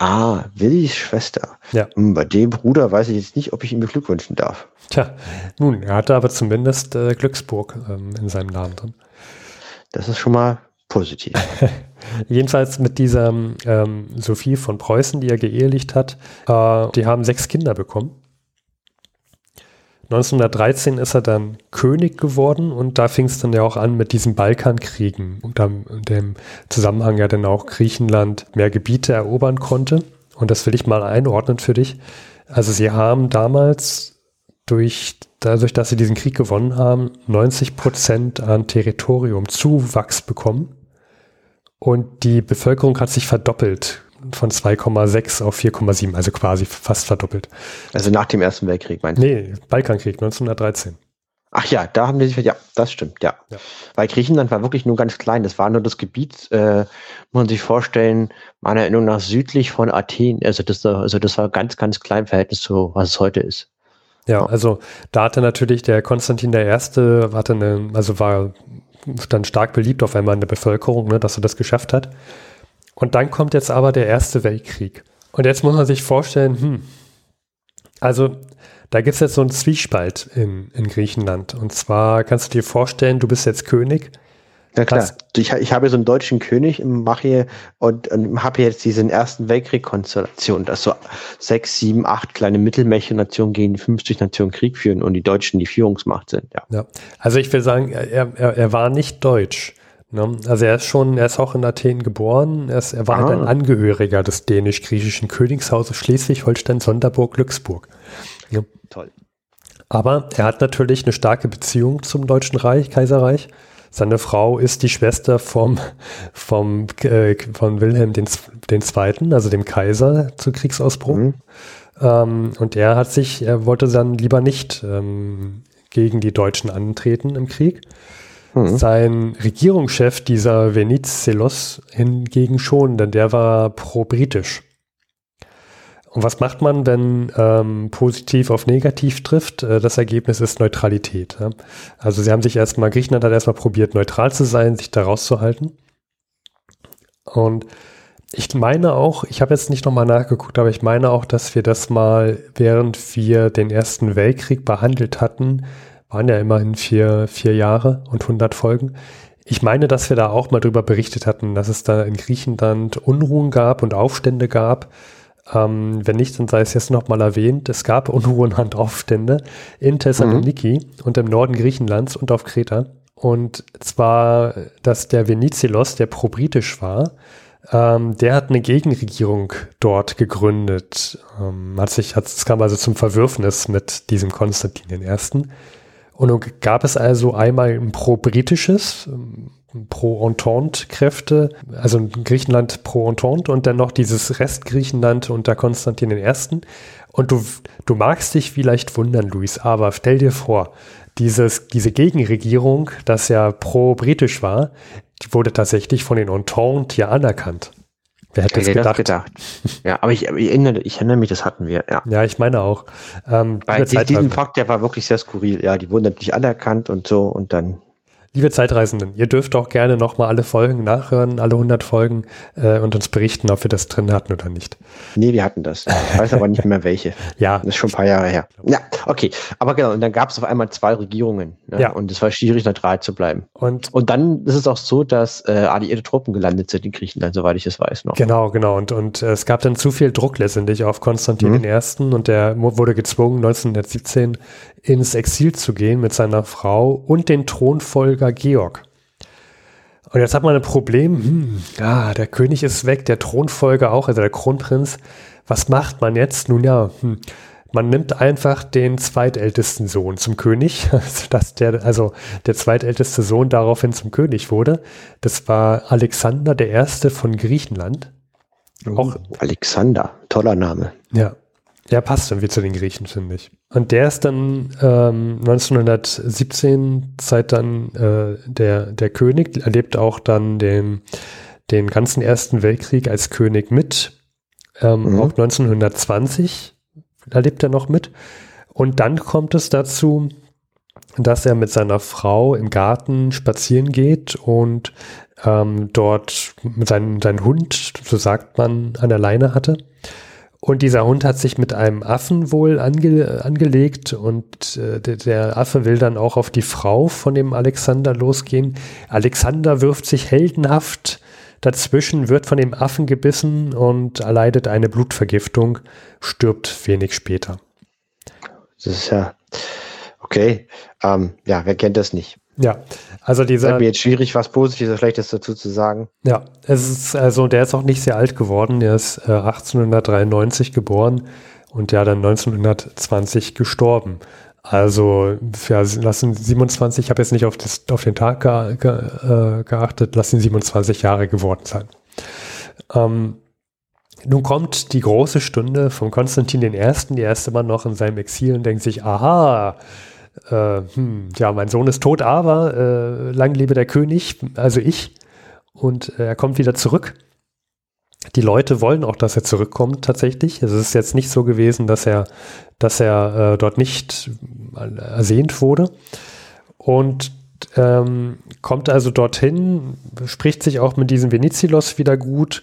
Ah, Willis Schwester. Ja. Hm, bei dem Bruder weiß ich jetzt nicht, ob ich ihn beglückwünschen darf. Tja, nun, er hatte aber zumindest äh, Glücksburg ähm, in seinem Namen drin. Das ist schon mal positiv. Jedenfalls mit dieser ähm, Sophie von Preußen, die er geehelicht hat, äh, die haben sechs Kinder bekommen. 1913 ist er dann König geworden und da fing es dann ja auch an mit diesen Balkankriegen und dann in dem Zusammenhang ja dann auch Griechenland mehr Gebiete erobern konnte. Und das will ich mal einordnen für dich. Also sie haben damals durch, dadurch, dass sie diesen Krieg gewonnen haben, 90 Prozent an Territorium Zuwachs bekommen. Und die Bevölkerung hat sich verdoppelt von 2,6 auf 4,7, also quasi fast verdoppelt. Also nach dem Ersten Weltkrieg, meinst du? Nee, Balkankrieg 1913. Ach ja, da haben die sich, ja, das stimmt, ja. ja. Weil Griechenland war wirklich nur ganz klein. Das war nur das Gebiet, äh, muss man sich vorstellen, meiner Erinnerung nach südlich von Athen. Also das, also das war ganz, ganz klein im Verhältnis zu, was es heute ist. Ja, also da hatte natürlich der Konstantin der Erste, hatte eine, also war dann stark beliebt auf einmal in der Bevölkerung, ne, dass er das geschafft hat. Und dann kommt jetzt aber der Erste Weltkrieg. Und jetzt muss man sich vorstellen, hm, also da gibt es jetzt so einen Zwiespalt in, in Griechenland. Und zwar kannst du dir vorstellen, du bist jetzt König. Ja klar, ich, ich habe so einen deutschen König, mache hier und, und habe jetzt diesen Ersten Weltkrieg-Konstellation, dass so sechs, sieben, acht kleine Mittelmächte-Nationen gegen die 50 Nationen Krieg führen und die Deutschen die Führungsmacht sind. Ja, ja. also ich will sagen, er, er, er war nicht deutsch. Ne? Also er ist schon, er ist auch in Athen geboren. Er, ist, er war halt ein Angehöriger des dänisch-griechischen Königshauses Schleswig-Holstein, Sonderburg, Glücksburg. Ja. Toll. Aber er hat natürlich eine starke Beziehung zum Deutschen Reich, Kaiserreich. Seine Frau ist die Schwester vom, vom, äh, von Wilhelm den, den Zweiten, also dem Kaiser zu Kriegsausbruch. Mhm. Ähm, und er hat sich, er wollte dann lieber nicht ähm, gegen die Deutschen antreten im Krieg. Mhm. Sein Regierungschef, dieser Venizelos, hingegen schon, denn der war pro-britisch. Und was macht man, wenn ähm, positiv auf negativ trifft? Äh, das Ergebnis ist Neutralität. Also sie haben sich erstmal, Griechenland hat erstmal probiert, neutral zu sein, sich da rauszuhalten. Und ich meine auch, ich habe jetzt nicht nochmal nachgeguckt, aber ich meine auch, dass wir das mal, während wir den Ersten Weltkrieg behandelt hatten, waren ja immerhin vier, vier Jahre und 100 Folgen. Ich meine, dass wir da auch mal drüber berichtet hatten, dass es da in Griechenland Unruhen gab und Aufstände gab. Ähm, wenn nicht, dann sei es jetzt nochmal erwähnt. Es gab Unruhen und Aufstände in Thessaloniki mhm. und im Norden Griechenlands und auf Kreta. Und zwar, dass der Venizelos, der pro-britisch war, ähm, der hat eine Gegenregierung dort gegründet. Ähm, hat sich, hat, es kam also zum Verwürfnis mit diesem Konstantin I. Und nun gab es also einmal ein pro-britisches, Pro-Entente-Kräfte, also Griechenland pro-Entente und dann noch dieses Rest Griechenland unter Konstantin I. Und du, du magst dich vielleicht wundern, Luis, aber stell dir vor, dieses, diese Gegenregierung, das ja pro-britisch war, die wurde tatsächlich von den Entente hier anerkannt. Wer hätte es gedacht? gedacht? Ja, aber ich, ich, erinnere, ich erinnere mich, das hatten wir, ja. Ja, ich meine auch. Ähm, Bei diesem Fakt, der war wirklich sehr skurril. Ja, die wurden natürlich anerkannt und so und dann Liebe Zeitreisenden, ihr dürft auch gerne nochmal alle Folgen nachhören, alle 100 Folgen äh, und uns berichten, ob wir das drin hatten oder nicht. Nee, wir hatten das. Ich weiß aber nicht mehr welche. ja. Das ist schon ein paar Jahre her. Ja, okay. Aber genau, und dann gab es auf einmal zwei Regierungen. Ne? Ja. Und es war schwierig, neutral zu bleiben. Und, und dann ist es auch so, dass äh, alliierte Truppen gelandet sind in Griechenland, soweit ich es weiß noch. Genau, genau. Und, und äh, es gab dann zu viel Druck letztendlich auf Konstantin mhm. I. und der wurde gezwungen, 1917 ins Exil zu gehen mit seiner Frau und den Thronfolger Georg. Und jetzt hat man ein Problem, hm, ja, der König ist weg, der Thronfolger auch, also der Kronprinz. Was macht man jetzt? Nun ja, hm, man nimmt einfach den zweitältesten Sohn zum König, dass der, also der zweitälteste Sohn daraufhin zum König wurde. Das war Alexander der Erste von Griechenland. Auch, oh, Alexander, toller Name. Ja, ja, passt irgendwie zu den Griechen, finde ich. Und der ist dann ähm, 1917 Zeit dann äh, der, der König, erlebt auch dann den, den ganzen Ersten Weltkrieg als König mit. Ähm, mhm. Auch 1920 erlebt er noch mit. Und dann kommt es dazu, dass er mit seiner Frau im Garten spazieren geht und ähm, dort mit seinem seinen Hund, so sagt man, an der Leine hatte. Und dieser Hund hat sich mit einem Affen wohl ange angelegt und äh, der, Affe will dann auch auf die Frau von dem Alexander losgehen. Alexander wirft sich heldenhaft dazwischen, wird von dem Affen gebissen und erleidet eine Blutvergiftung, stirbt wenig später. Das ist ja, Okay, ähm, ja, wer kennt das nicht? Ja, also dieser. Ist mir jetzt schwierig, was Positives oder Schlechtes dazu zu sagen. Ja, es ist, also der ist auch nicht sehr alt geworden. Der ist äh, 1893 geboren und ja dann 1920 gestorben. Also, ja, lassen 27, ich habe jetzt nicht auf, das, auf den Tag ge, ge, äh, geachtet, lassen 27 Jahre geworden sein. Ähm, nun kommt die große Stunde von Konstantin I., der erste Mann noch in seinem Exil und denkt sich, aha, äh, hm, ja, mein Sohn ist tot, aber äh, lang lebe der König, also ich. Und äh, er kommt wieder zurück. Die Leute wollen auch, dass er zurückkommt tatsächlich. Es ist jetzt nicht so gewesen, dass er, dass er äh, dort nicht ersehnt wurde. Und ähm, kommt also dorthin, spricht sich auch mit diesem Venizelos wieder gut.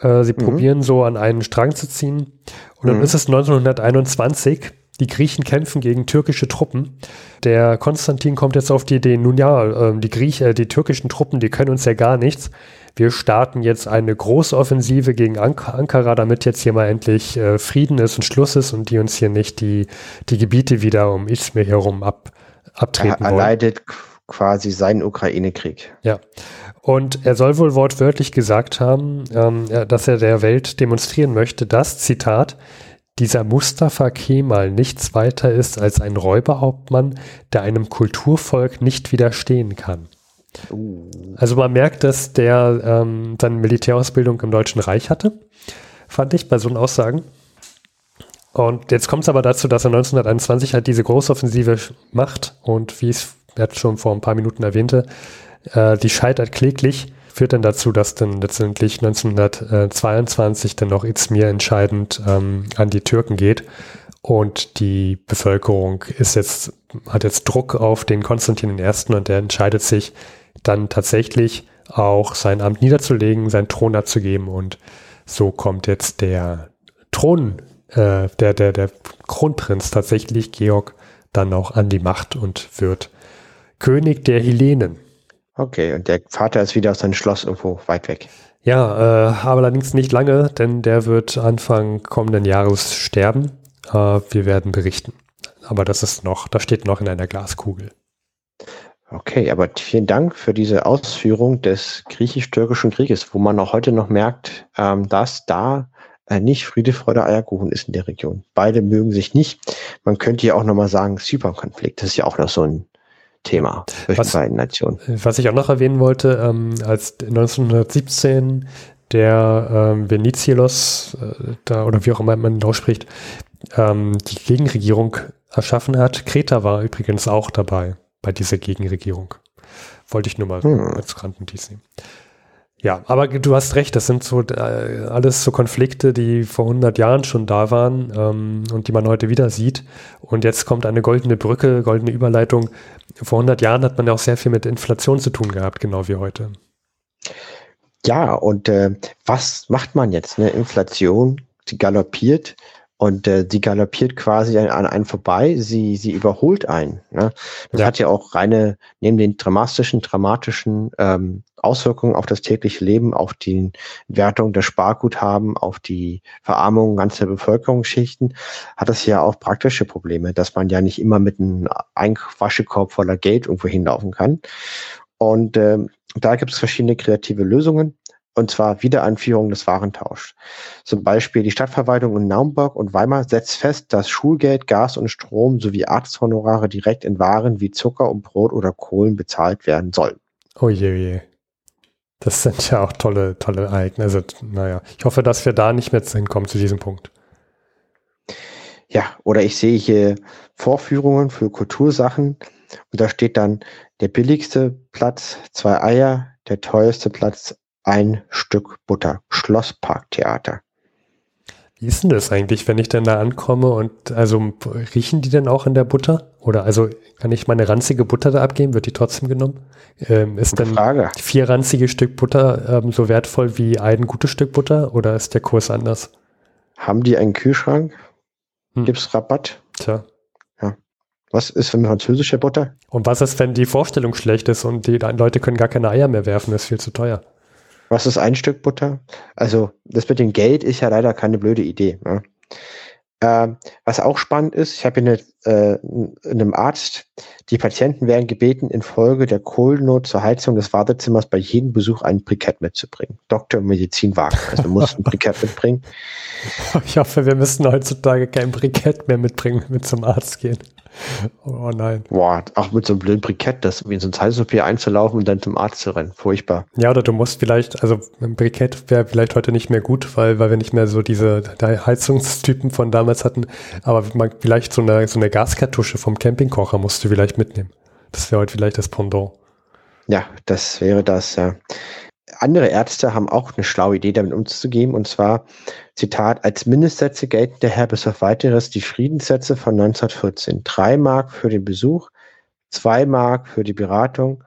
Äh, sie mhm. probieren so an einen Strang zu ziehen. Und dann mhm. ist es 1921 die Griechen kämpfen gegen türkische Truppen. Der Konstantin kommt jetzt auf die Idee, nun ja, ähm, die Griechen, äh, die türkischen Truppen, die können uns ja gar nichts. Wir starten jetzt eine große Offensive gegen Ankara, damit jetzt hier mal endlich äh, Frieden ist und Schluss ist und die uns hier nicht die, die Gebiete wieder um Izmir herum ab, abtreten er, er leidet quasi seinen Ukraine-Krieg. Ja. Und er soll wohl wortwörtlich gesagt haben, ähm, dass er der Welt demonstrieren möchte, dass, Zitat, dieser Mustafa Kemal nichts weiter ist als ein Räuberhauptmann, der einem Kulturvolk nicht widerstehen kann. Uh. Also man merkt, dass der ähm, seine Militärausbildung im Deutschen Reich hatte, fand ich bei so einen Aussagen. Und jetzt kommt es aber dazu, dass er 1921 halt diese Großoffensive macht und wie ich es jetzt schon vor ein paar Minuten erwähnte, äh, die scheitert kläglich führt dann dazu, dass dann letztendlich 1922 dann noch Izmir entscheidend ähm, an die Türken geht. Und die Bevölkerung ist jetzt, hat jetzt Druck auf den Konstantin I. und der entscheidet sich dann tatsächlich auch sein Amt niederzulegen, seinen Thron abzugeben. Und so kommt jetzt der Thron, äh, der, der, der Kronprinz tatsächlich, Georg, dann auch an die Macht und wird König der Hellenen. Okay, und der Vater ist wieder aus seinem Schloss irgendwo weit weg. Ja, äh, aber allerdings nicht lange, denn der wird Anfang kommenden Jahres sterben. Äh, wir werden berichten. Aber das ist noch, das steht noch in einer Glaskugel. Okay, aber vielen Dank für diese Ausführung des griechisch-türkischen Krieges, wo man auch heute noch merkt, ähm, dass da äh, nicht Friede, Freude, Eierkuchen ist in der Region. Beide mögen sich nicht. Man könnte ja auch nochmal sagen, Zypern-Konflikt, das ist ja auch noch so ein Thema zwischen was, beiden Nationen. Was ich auch noch erwähnen wollte, ähm, als 1917 der ähm, Venizelos, äh, da, oder wie auch immer man ausspricht, ähm, die Gegenregierung erschaffen hat. Kreta war übrigens auch dabei bei dieser Gegenregierung. Wollte ich nur mal hm. als Randnotiz nehmen. Ja, aber du hast recht, das sind so äh, alles so Konflikte, die vor 100 Jahren schon da waren ähm, und die man heute wieder sieht. Und jetzt kommt eine goldene Brücke, goldene Überleitung. Vor 100 Jahren hat man ja auch sehr viel mit Inflation zu tun gehabt, genau wie heute. Ja, und äh, was macht man jetzt? Ne? Inflation, die galoppiert. Und äh, sie galoppiert quasi an, an einen vorbei, sie, sie überholt einen. Ne? Das ja. hat ja auch reine, neben den dramatischen, dramatischen ähm, Auswirkungen auf das tägliche Leben, auf die Wertung der Sparguthaben, auf die Verarmung ganzer Bevölkerungsschichten, hat das ja auch praktische Probleme, dass man ja nicht immer mit einem Waschekorb voller Geld irgendwo hinlaufen kann. Und äh, da gibt es verschiedene kreative Lösungen und zwar Wiedereinführung des Warentauschs. Zum Beispiel die Stadtverwaltung in Naumburg und Weimar setzt fest, dass Schulgeld, Gas und Strom sowie Arzthonorare direkt in Waren wie Zucker und Brot oder Kohlen bezahlt werden sollen. Oh je, je. Das sind ja auch tolle, tolle Ereignisse. Naja, ich hoffe, dass wir da nicht mehr hinkommen zu diesem Punkt. Ja, oder ich sehe hier Vorführungen für Kultursachen und da steht dann der billigste Platz zwei Eier, der teuerste Platz ein Stück Butter. Schlossparktheater. Wie ist denn das eigentlich, wenn ich dann da ankomme und also riechen die denn auch in der Butter? Oder also kann ich meine ranzige Butter da abgeben? Wird die trotzdem genommen? Ähm, ist denn Frage. vier ranzige Stück Butter ähm, so wertvoll wie ein gutes Stück Butter oder ist der Kurs anders? Haben die einen Kühlschrank? Hm. Gibt es Rabatt? Tja. Ja. Was ist für französische Butter? Und was ist, wenn die Vorstellung schlecht ist und die Leute können gar keine Eier mehr werfen, das ist viel zu teuer? Was ist ein Stück Butter? Also, das mit dem Geld ist ja leider keine blöde Idee. Ne? Äh, was auch spannend ist, ich habe eine, äh, einem Arzt, die Patienten werden gebeten, infolge der Kohlennot zur Heizung des Wartezimmers bei jedem Besuch ein Brikett mitzubringen. Doktor Medizin Wagner. Also du musst ein Brikett mitbringen. Ich hoffe, wir müssen heutzutage kein Brikett mehr mitbringen, wenn wir zum Arzt gehen. Oh nein. Boah, auch mit so einem blöden Brikett, das wie in so ein Zeitpapier einzulaufen und dann zum Arzt zu rennen. Furchtbar. Ja, oder du musst vielleicht, also ein Brikett wäre vielleicht heute nicht mehr gut, weil, weil wir nicht mehr so diese Heizungstypen von damals hatten. Aber man, vielleicht so eine, so eine Gaskartusche vom Campingkocher musst du vielleicht mitnehmen. Das wäre heute vielleicht das Pendant. Ja, das wäre das, ja andere Ärzte haben auch eine schlaue Idee, damit umzugehen. Und zwar, Zitat, als Mindestsätze gelten daher bis auf weiteres die Friedenssätze von 1914. Drei Mark für den Besuch, zwei Mark für die Beratung,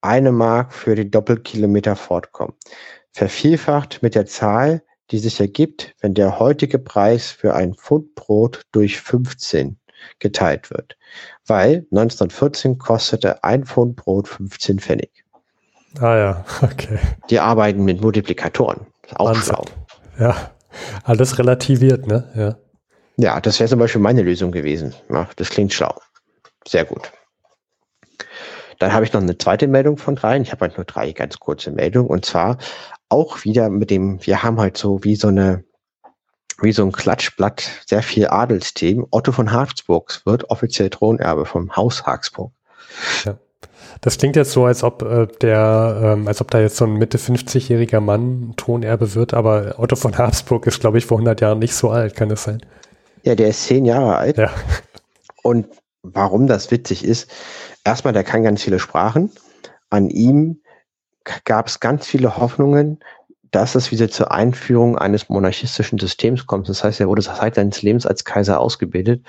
eine Mark für die Doppelkilometer Fortkommen. Vervielfacht mit der Zahl, die sich ergibt, wenn der heutige Preis für ein Pfund Brot durch 15 geteilt wird. Weil 1914 kostete ein Pfund Brot 15 Pfennig. Ah ja, okay. Die arbeiten mit Multiplikatoren. Auch Wahnsinn. schlau. Ja, alles relativiert, ne? Ja, ja das wäre zum Beispiel meine Lösung gewesen. Ja, das klingt schlau. Sehr gut. Dann habe ich noch eine zweite Meldung von dreien. Ich habe halt nur drei ganz kurze Meldungen. Und zwar auch wieder mit dem, wir haben halt so wie so eine, wie so ein Klatschblatt, sehr viel Adelsthemen. Otto von Habsburg wird offiziell Thronerbe vom Haus Habsburg. Ja. Das klingt jetzt so, als ob äh, der, ähm, als ob da jetzt so ein Mitte 50-jähriger Mann Thronerbe wird, aber Otto von Habsburg ist, glaube ich, vor 100 Jahren nicht so alt, kann das sein? Ja, der ist zehn Jahre alt. Ja. Und warum das witzig ist, erstmal, der kann ganz viele Sprachen. An ihm gab es ganz viele Hoffnungen, dass es wieder zur Einführung eines monarchistischen Systems kommt. Das heißt, er wurde seit seines Lebens als Kaiser ausgebildet.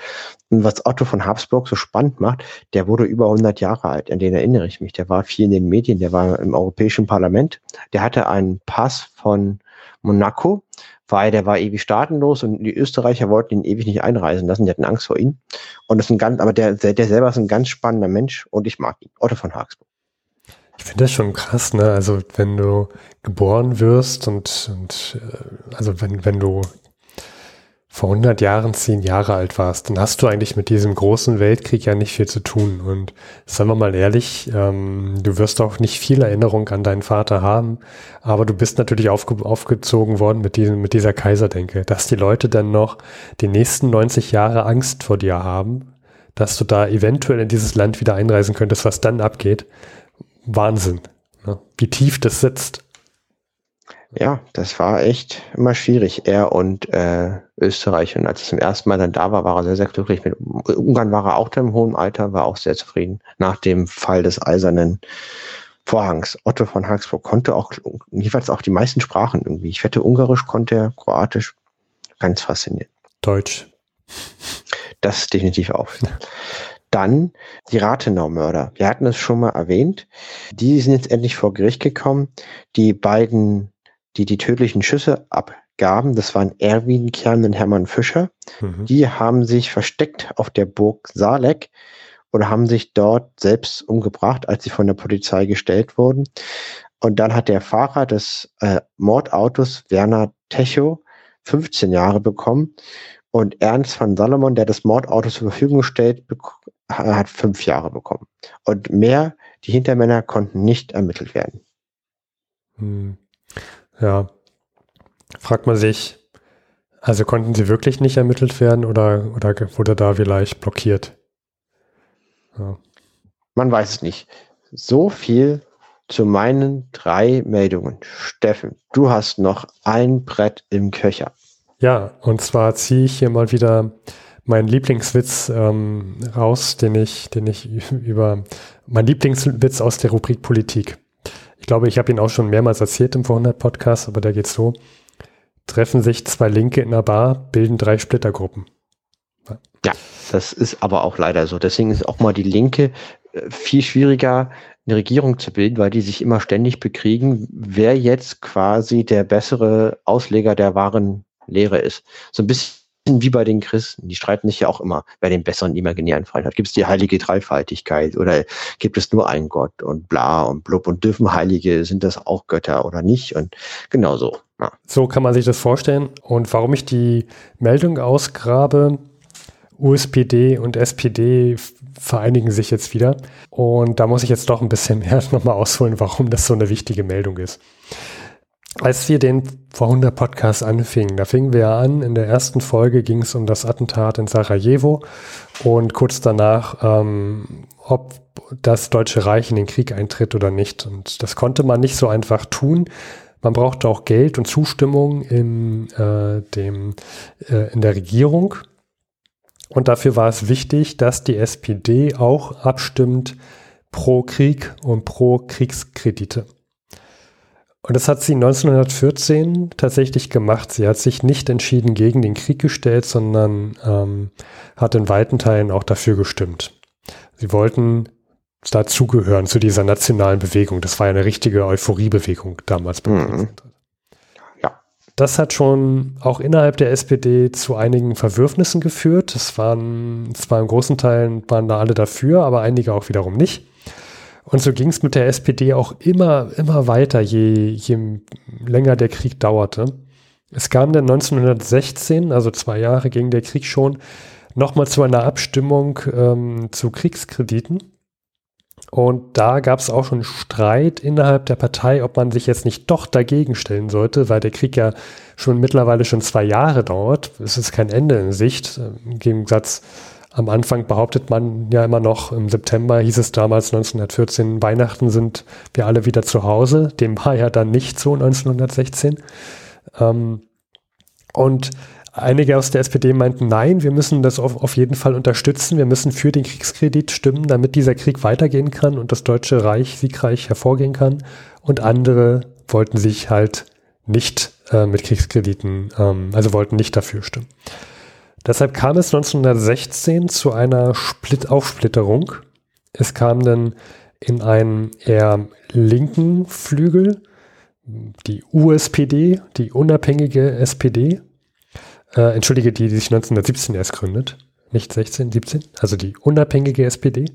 Und was Otto von Habsburg so spannend macht, der wurde über 100 Jahre alt, an den erinnere ich mich. Der war viel in den Medien, der war im Europäischen Parlament. Der hatte einen Pass von Monaco, weil der war ewig staatenlos und die Österreicher wollten ihn ewig nicht einreisen lassen. Die hatten Angst vor ihm. Und das ist ein ganz, aber der, der selber ist ein ganz spannender Mensch und ich mag ihn. Otto von Habsburg. Ich finde das schon krass, ne? Also wenn du geboren wirst und, und äh, also wenn, wenn du vor 100 Jahren zehn Jahre alt warst, dann hast du eigentlich mit diesem großen Weltkrieg ja nicht viel zu tun. Und sagen wir mal ehrlich, ähm, du wirst auch nicht viel Erinnerung an deinen Vater haben, aber du bist natürlich aufge aufgezogen worden mit, diesem, mit dieser Kaiserdenke, dass die Leute dann noch die nächsten 90 Jahre Angst vor dir haben, dass du da eventuell in dieses Land wieder einreisen könntest, was dann abgeht. Wahnsinn, ne? wie tief das sitzt. Ja, das war echt immer schwierig. Er und äh, Österreich. Und als er zum ersten Mal dann da war, war er sehr, sehr glücklich. Mit Ungarn war er auch im hohen Alter, war auch sehr zufrieden. Nach dem Fall des eisernen Vorhangs. Otto von Habsburg konnte auch jeweils auch die meisten Sprachen irgendwie. Ich wette, Ungarisch konnte er, Kroatisch. Ganz faszinierend. Deutsch. Das definitiv auch. Dann die Rathenau-Mörder. Wir hatten es schon mal erwähnt. Die sind jetzt endlich vor Gericht gekommen. Die beiden, die die tödlichen Schüsse abgaben, das waren Erwin Kern und Hermann Fischer. Mhm. Die haben sich versteckt auf der Burg Saaleck oder haben sich dort selbst umgebracht, als sie von der Polizei gestellt wurden. Und dann hat der Fahrer des äh, Mordautos, Werner Techo, 15 Jahre bekommen. Und Ernst von Salomon, der das Mordauto zur Verfügung stellt, hat fünf Jahre bekommen. Und mehr, die Hintermänner konnten nicht ermittelt werden. Hm. Ja. Fragt man sich, also konnten sie wirklich nicht ermittelt werden oder, oder wurde da vielleicht blockiert? Ja. Man weiß es nicht. So viel zu meinen drei Meldungen. Steffen, du hast noch ein Brett im Köcher. Ja, und zwar ziehe ich hier mal wieder meinen Lieblingswitz ähm, raus, den ich, den ich über mein Lieblingswitz aus der Rubrik Politik. Ich glaube, ich habe ihn auch schon mehrmals erzählt im Vorhundert Podcast, aber da geht so. Treffen sich zwei Linke in einer Bar, bilden drei Splittergruppen. Ja, das ist aber auch leider so. Deswegen ist auch mal die Linke äh, viel schwieriger, eine Regierung zu bilden, weil die sich immer ständig bekriegen, wer jetzt quasi der bessere Ausleger der wahren Lehre ist. So ein bisschen wie bei den Christen. Die streiten sich ja auch immer, wer den besseren imaginären Fall hat. Gibt es die heilige Dreifaltigkeit oder gibt es nur einen Gott und bla und blub und dürfen Heilige, sind das auch Götter oder nicht? Und genau so. Ja. So kann man sich das vorstellen. Und warum ich die Meldung ausgrabe, USPD und SPD vereinigen sich jetzt wieder. Und da muss ich jetzt doch ein bisschen mehr nochmal ausholen, warum das so eine wichtige Meldung ist. Als wir den vor 100 Podcast anfingen, da fingen wir an, in der ersten Folge ging es um das Attentat in Sarajevo und kurz danach, ähm, ob das Deutsche Reich in den Krieg eintritt oder nicht. Und das konnte man nicht so einfach tun. Man brauchte auch Geld und Zustimmung in, äh, dem, äh, in der Regierung. Und dafür war es wichtig, dass die SPD auch abstimmt pro Krieg und pro Kriegskredite. Und das hat sie 1914 tatsächlich gemacht. Sie hat sich nicht entschieden gegen den Krieg gestellt, sondern ähm, hat in weiten Teilen auch dafür gestimmt. Sie wollten dazugehören zu dieser nationalen Bewegung. Das war ja eine richtige Euphoriebewegung damals beim mhm. Ja. Das hat schon auch innerhalb der SPD zu einigen Verwürfnissen geführt. Es waren zwar in großen Teilen waren da alle dafür, aber einige auch wiederum nicht. Und so ging es mit der SPD auch immer, immer weiter, je, je länger der Krieg dauerte. Es kam dann 1916, also zwei Jahre ging der Krieg schon, nochmal zu einer Abstimmung ähm, zu Kriegskrediten. Und da gab es auch schon Streit innerhalb der Partei, ob man sich jetzt nicht doch dagegen stellen sollte, weil der Krieg ja schon mittlerweile schon zwei Jahre dauert. Es ist kein Ende in Sicht. Im Gegensatz am Anfang behauptet man ja immer noch, im September hieß es damals 1914, Weihnachten sind wir alle wieder zu Hause. Dem war ja dann nicht so 1916. Ähm, und Einige aus der SPD meinten, nein, wir müssen das auf, auf jeden Fall unterstützen. Wir müssen für den Kriegskredit stimmen, damit dieser Krieg weitergehen kann und das Deutsche Reich siegreich hervorgehen kann. Und andere wollten sich halt nicht äh, mit Kriegskrediten, ähm, also wollten nicht dafür stimmen. Deshalb kam es 1916 zu einer Split Aufsplitterung. Es kam dann in einen eher linken Flügel, die USPD, die unabhängige SPD, äh, entschuldige, die, die sich 1917 erst gründet, nicht 16, 17, also die unabhängige SPD.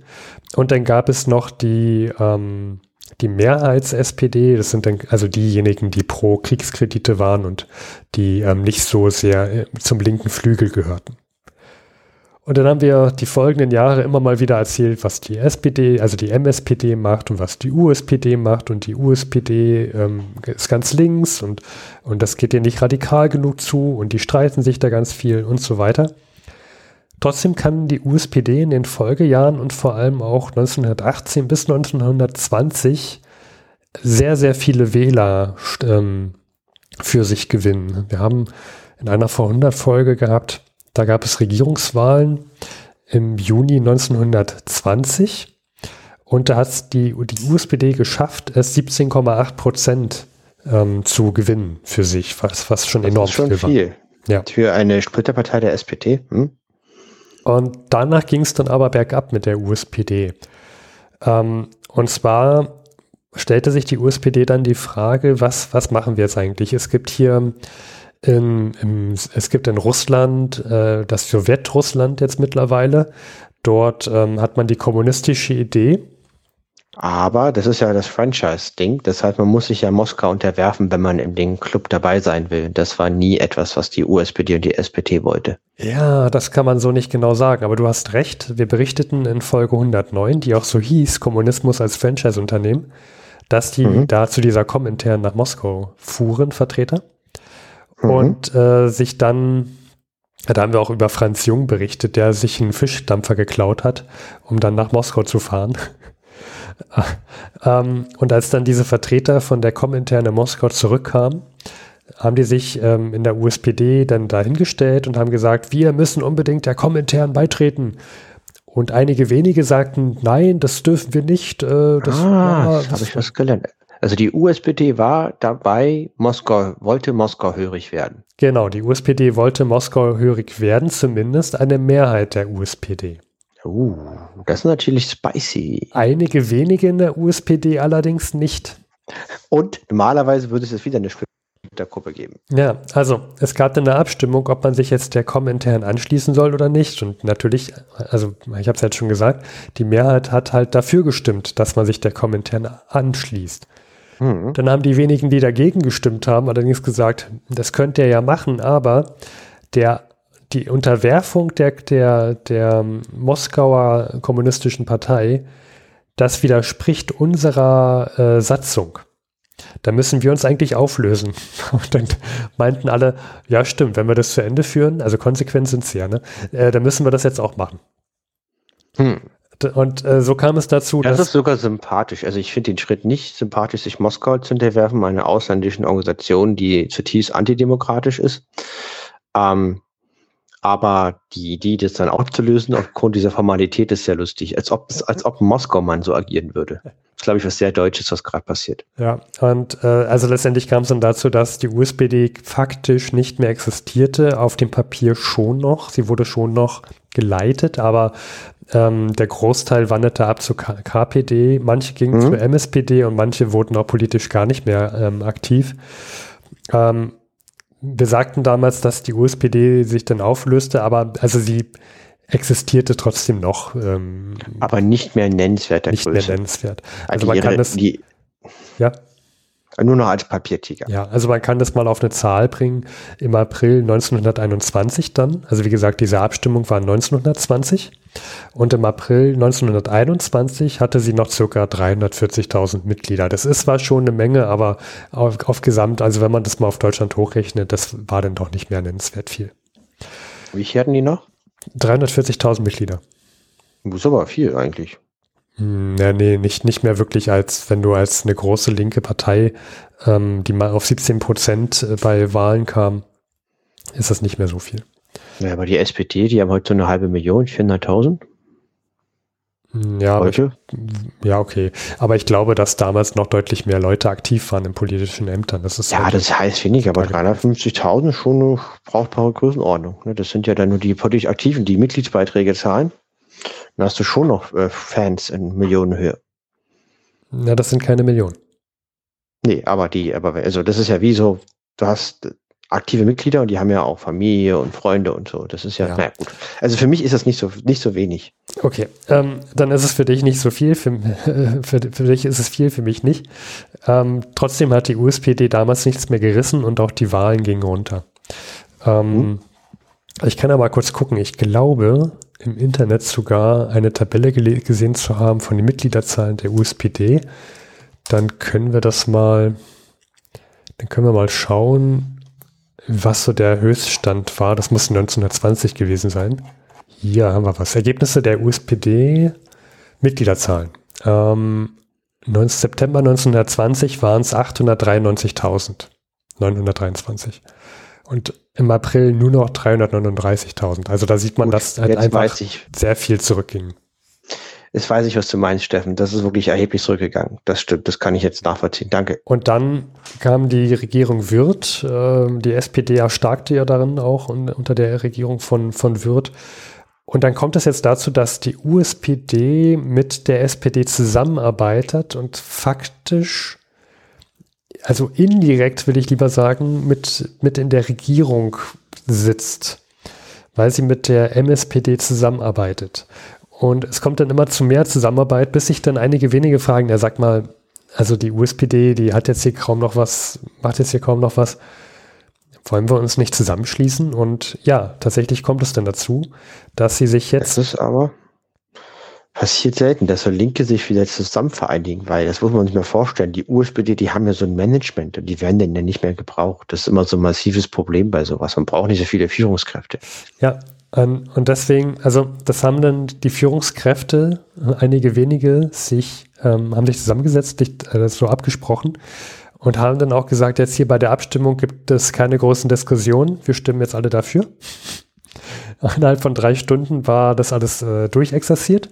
Und dann gab es noch die, ähm, die Mehrheits-SPD, das sind dann also diejenigen, die pro Kriegskredite waren und die ähm, nicht so sehr äh, zum linken Flügel gehörten. Und dann haben wir die folgenden Jahre immer mal wieder erzählt, was die SPD, also die MSPD macht und was die USPD macht. Und die USPD ähm, ist ganz links und, und das geht ihr nicht radikal genug zu und die streiten sich da ganz viel und so weiter. Trotzdem kann die USPD in den Folgejahren und vor allem auch 1918 bis 1920 sehr, sehr viele Wähler ähm, für sich gewinnen. Wir haben in einer Vor-100-Folge gehabt, da gab es Regierungswahlen im Juni 1920 und da hat es die, die USPD geschafft, es 17,8 Prozent ähm, zu gewinnen für sich, was, was schon das enorm ist schon viel, viel. Ja. Für eine Splitterpartei der SPD. Hm? Und danach ging es dann aber bergab mit der USPD. Ähm, und zwar stellte sich die USPD dann die Frage, was, was machen wir jetzt eigentlich? Es gibt hier in, im, es gibt in Russland äh, das Sowjetrussland jetzt mittlerweile. Dort ähm, hat man die kommunistische Idee. Aber das ist ja das Franchise-Ding. Das heißt, man muss sich ja Moskau unterwerfen, wenn man in dem Club dabei sein will. Das war nie etwas, was die USPD und die SPD wollte. Ja, das kann man so nicht genau sagen. Aber du hast recht. Wir berichteten in Folge 109, die auch so hieß, Kommunismus als Franchise-Unternehmen, dass die mhm. da zu dieser Kommentaren nach Moskau fuhren, Vertreter mhm. und äh, sich dann, da haben wir auch über Franz Jung berichtet, der sich einen Fischdampfer geklaut hat, um dann nach Moskau zu fahren. Ähm, und als dann diese Vertreter von der Kominterne Moskau zurückkamen, haben die sich ähm, in der USPD dann dahingestellt und haben gesagt, wir müssen unbedingt der Komintern beitreten. Und einige wenige sagten, nein, das dürfen wir nicht. Äh, das ah, habe ich was gelernt. Also die USPD war dabei, Moskau, wollte Moskau hörig werden. Genau, die USPD wollte Moskau hörig werden, zumindest eine Mehrheit der USPD. Uh, das ist natürlich spicy. Einige wenige in der USPD allerdings nicht. Und normalerweise würde es jetzt wieder eine Splittergruppe geben. Ja, also es gab dann eine Abstimmung, ob man sich jetzt der Com intern anschließen soll oder nicht. Und natürlich, also ich habe es jetzt schon gesagt, die Mehrheit hat halt dafür gestimmt, dass man sich der Com intern anschließt. Mhm. Dann haben die wenigen, die dagegen gestimmt haben, allerdings gesagt, das könnt ihr ja machen, aber der, die Unterwerfung der, der, der Moskauer kommunistischen Partei, das widerspricht unserer äh, Satzung. Da müssen wir uns eigentlich auflösen. Und dann meinten alle, ja stimmt, wenn wir das zu Ende führen, also konsequent sind sie ja, ne? Äh, dann müssen wir das jetzt auch machen. Hm. Und äh, so kam es dazu, das dass. Das ist sogar sympathisch. Also ich finde den Schritt nicht sympathisch, sich Moskau zu hinterwerfen, einer ausländischen Organisation, die zutiefst antidemokratisch ist. Ähm, aber die Idee, das dann auch zu lösen, aufgrund dieser Formalität, ist sehr lustig. Als ob, als ob Moskau man so agieren würde. Das ist, glaube ich, was sehr Deutsches, was gerade passiert. Ja, und äh, also letztendlich kam es dann dazu, dass die USPD faktisch nicht mehr existierte, auf dem Papier schon noch. Sie wurde schon noch geleitet, aber ähm, der Großteil wanderte ab zur K KPD, manche gingen mhm. zur MSPD und manche wurden auch politisch gar nicht mehr ähm, aktiv. Ähm, wir sagten damals, dass die USPD sich dann auflöste, aber also sie existierte trotzdem noch. Ähm, aber nicht mehr nennenswert. Nicht Größe. mehr nennenswert. Also, also man ihre, kann das. Die, ja. Nur noch als Papiertiger. Ja, also man kann das mal auf eine Zahl bringen. Im April 1921 dann, also wie gesagt, diese Abstimmung war 1920 und im April 1921 hatte sie noch circa 340.000 Mitglieder. Das ist zwar schon eine Menge, aber auf, auf Gesamt, also wenn man das mal auf Deutschland hochrechnet, das war dann doch nicht mehr nennenswert viel. Wie viel hatten die noch? 340.000 Mitglieder. Das ist aber viel eigentlich. Hm, ja, nee, nicht, nicht mehr wirklich, als wenn du als eine große linke Partei, ähm, die mal auf 17 Prozent äh, bei Wahlen kam, ist das nicht mehr so viel. Ja, aber die SPD, die haben heute so eine halbe Million, 400.000. Hm, ja, heute? Ich, ja, okay. Aber ich glaube, dass damals noch deutlich mehr Leute aktiv waren in politischen Ämtern. Das ist ja, das heißt wenig, aber 350.000 ist schon eine brauchbare Größenordnung. Ne? Das sind ja dann nur die politisch Aktiven, die Mitgliedsbeiträge zahlen dann hast du schon noch äh, Fans in Millionenhöhe. Na, das sind keine Millionen. Nee, aber die, aber also das ist ja wie so, du hast aktive Mitglieder und die haben ja auch Familie und Freunde und so. Das ist ja, ja. naja, gut. Also für mich ist das nicht so, nicht so wenig. Okay, ähm, dann ist es für dich nicht so viel, für, für, für dich ist es viel, für mich nicht. Ähm, trotzdem hat die USPD damals nichts mehr gerissen und auch die Wahlen gingen runter. Ähm, hm. Ich kann aber kurz gucken. Ich glaube, im Internet sogar eine Tabelle gesehen zu haben von den Mitgliederzahlen der USPD. Dann können wir das mal, dann können wir mal schauen, was so der Höchststand war. Das muss 1920 gewesen sein. Hier haben wir was. Ergebnisse der USPD Mitgliederzahlen. Ähm, 9. September 1920 waren es 893.923. Und im April nur noch 339.000. Also da sieht man, Gut, dass halt einfach sehr viel zurückging. Jetzt weiß ich, was du meinst, Steffen. Das ist wirklich erheblich zurückgegangen. Das stimmt, das kann ich jetzt nachvollziehen. Danke. Und dann kam die Regierung Wirth. Ähm, die SPD erstarkte ja darin auch unter der Regierung von, von Wirth. Und dann kommt es jetzt dazu, dass die USPD mit der SPD zusammenarbeitet und faktisch also indirekt will ich lieber sagen, mit, mit in der Regierung sitzt, weil sie mit der MSPD zusammenarbeitet. Und es kommt dann immer zu mehr Zusammenarbeit, bis sich dann einige wenige fragen, er sagt mal, also die USPD, die hat jetzt hier kaum noch was, macht jetzt hier kaum noch was. Wollen wir uns nicht zusammenschließen? Und ja, tatsächlich kommt es dann dazu, dass sie sich jetzt. Das ist aber passiert selten, dass so Linke sich wieder zusammen vereinigen, weil das muss man sich mal vorstellen. Die USPD, die haben ja so ein Management und die werden dann ja nicht mehr gebraucht. Das ist immer so ein massives Problem bei sowas. Man braucht nicht so viele Führungskräfte. Ja, ähm, und deswegen, also das haben dann die Führungskräfte, einige wenige, sich, ähm, haben sich zusammengesetzt, äh, so abgesprochen und haben dann auch gesagt, jetzt hier bei der Abstimmung gibt es keine großen Diskussionen, wir stimmen jetzt alle dafür. Innerhalb von drei Stunden war das alles äh, durchexerziert.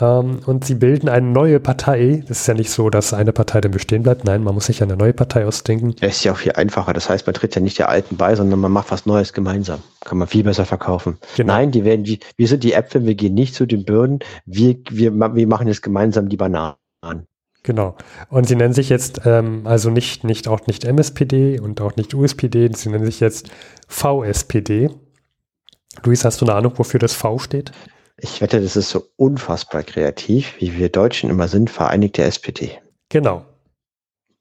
Ähm, und sie bilden eine neue Partei. Das ist ja nicht so, dass eine Partei dann bestehen bleibt. Nein, man muss sich eine neue Partei ausdenken. Es ist ja auch viel einfacher. Das heißt, man tritt ja nicht der alten bei, sondern man macht was Neues gemeinsam. Kann man viel besser verkaufen. Genau. Nein, die werden die, wir sind die Äpfel, wir gehen nicht zu den Birnen. Wir, wir, wir machen jetzt gemeinsam die Bananen. Genau. Und sie nennen sich jetzt ähm, also nicht, nicht auch nicht MSPD und auch nicht USPD, sie nennen sich jetzt VSPD. Luis, hast du eine Ahnung, wofür das V steht? Ich wette, das ist so unfassbar kreativ, wie wir Deutschen immer sind, Vereinigte SPD. Genau.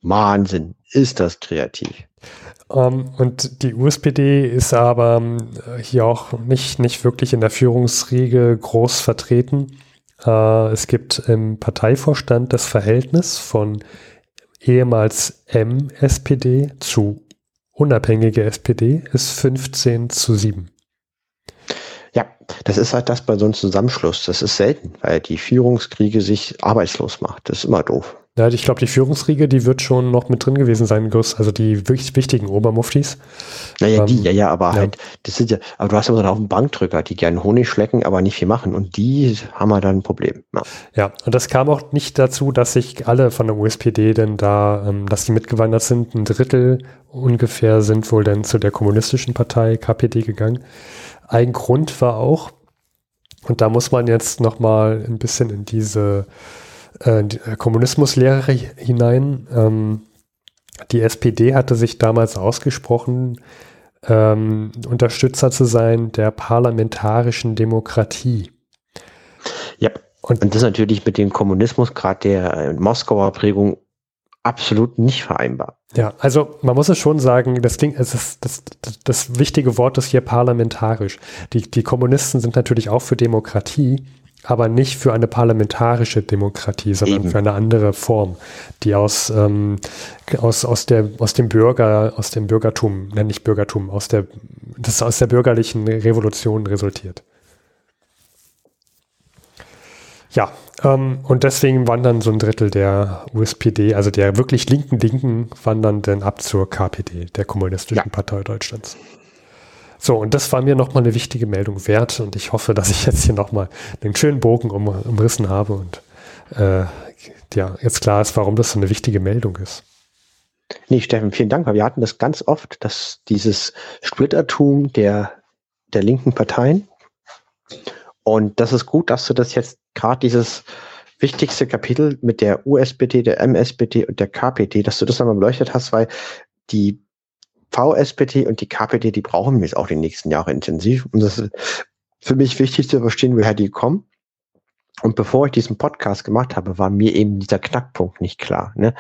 Wahnsinn, ist das kreativ. Um, ähm, und die USPD ist aber um, hier auch nicht, nicht wirklich in der Führungsriege groß vertreten. Uh, es gibt im Parteivorstand das Verhältnis von ehemals M-SPD zu unabhängige SPD ist 15 zu 7. Ja, das ist halt das bei so einem Zusammenschluss. Das ist selten, weil die Führungskriege sich arbeitslos macht. Das ist immer doof. Ja, ich glaube, die Führungsriege, die wird schon noch mit drin gewesen sein, also die wichtigen Obermuftis. Naja, ähm, die, ja, ja, aber ja. halt, das sind ja, aber du hast immer so einen Bankdrücker, die gerne Honig schlecken, aber nicht viel machen. Und die haben halt dann ein Problem. Ja. ja, und das kam auch nicht dazu, dass sich alle von der USPD denn da, ähm, dass die mitgewandert sind. Ein Drittel ungefähr sind wohl dann zu der kommunistischen Partei KPD gegangen. Ein Grund war auch, und da muss man jetzt noch mal ein bisschen in diese äh, die äh, Kommunismuslehre hinein. Ähm, die SPD hatte sich damals ausgesprochen, ähm, Unterstützer zu sein der parlamentarischen Demokratie. Ja, und, und das ist natürlich mit dem Kommunismus, gerade der äh, Moskauer Prägung, absolut nicht vereinbar. Ja, also man muss es schon sagen, das Ding, es ist, das, das, das wichtige Wort ist hier parlamentarisch. Die, die Kommunisten sind natürlich auch für Demokratie, aber nicht für eine parlamentarische Demokratie, sondern Eben. für eine andere Form, die aus, ähm, aus, aus, der, aus dem Bürger, aus dem Bürgertum, nenne ich Bürgertum, aus der, das aus der bürgerlichen Revolution resultiert. Ja, ähm, und deswegen wandern so ein Drittel der USPD, also der wirklich linken Linken, wandern dann ab zur KPD, der Kommunistischen ja. Partei Deutschlands. So, und das war mir nochmal eine wichtige Meldung wert und ich hoffe, dass ich jetzt hier nochmal einen schönen Bogen um, umrissen habe und äh, ja, jetzt klar ist, warum das so eine wichtige Meldung ist. Nee, Steffen, vielen Dank, weil wir hatten das ganz oft, dass dieses Splittertum der, der linken Parteien und das ist gut, dass du das jetzt gerade dieses wichtigste Kapitel mit der USPT, der MSPT und der KPT, dass du das einmal beleuchtet hast, weil die VSPT und die KPT, die brauchen wir jetzt auch die nächsten Jahre intensiv. Und das ist für mich wichtig zu verstehen, woher die kommen. Und bevor ich diesen Podcast gemacht habe, war mir eben dieser Knackpunkt nicht klar. Ne?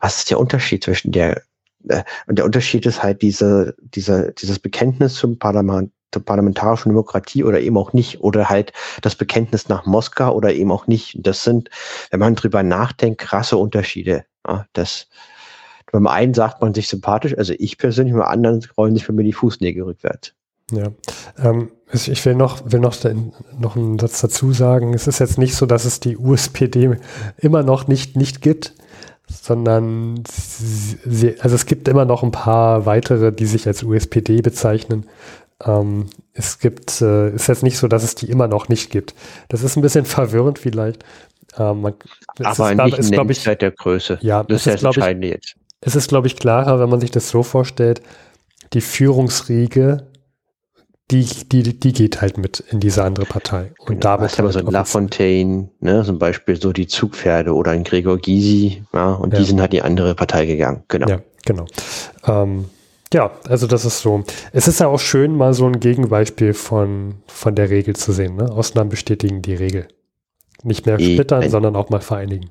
Was ist der Unterschied zwischen der äh, und der Unterschied ist halt diese, diese, dieses Bekenntnis zum Parlament, zur parlamentarischen Demokratie oder eben auch nicht oder halt das Bekenntnis nach Moskau oder eben auch nicht. Das sind, wenn man drüber nachdenkt, krasse Unterschiede. Ja, das, beim einen sagt man sich sympathisch, also ich persönlich, beim anderen rollen sich bei mir die Fußnägel rückwärts. Ja, ähm, ich will noch, will noch, noch einen Satz dazu sagen. Es ist jetzt nicht so, dass es die USPD immer noch nicht, nicht gibt, sondern sie, also es gibt immer noch ein paar weitere, die sich als USPD bezeichnen. Ähm, es gibt, äh, ist jetzt nicht so, dass es die immer noch nicht gibt. Das ist ein bisschen verwirrend vielleicht. Ähm, man, Aber ist, nicht ist, glaube ich, der Größe. Ja, das, ist, das Entscheidende jetzt es ist, glaube ich, klarer, wenn man sich das so vorstellt, die Führungsriege, die, die, die geht halt mit in diese andere Partei. Und genau, damit aber halt so ein Lafontaine, ne, zum Beispiel so die Zugpferde oder ein Gregor Gysi, ja, und ja. die sind halt die andere Partei gegangen. Genau. Ja, genau. Ähm, ja, also das ist so. Es ist ja auch schön, mal so ein Gegenbeispiel von, von der Regel zu sehen. Ne? Ausnahmen bestätigen die Regel. Nicht mehr splittern, sondern auch mal vereinigen.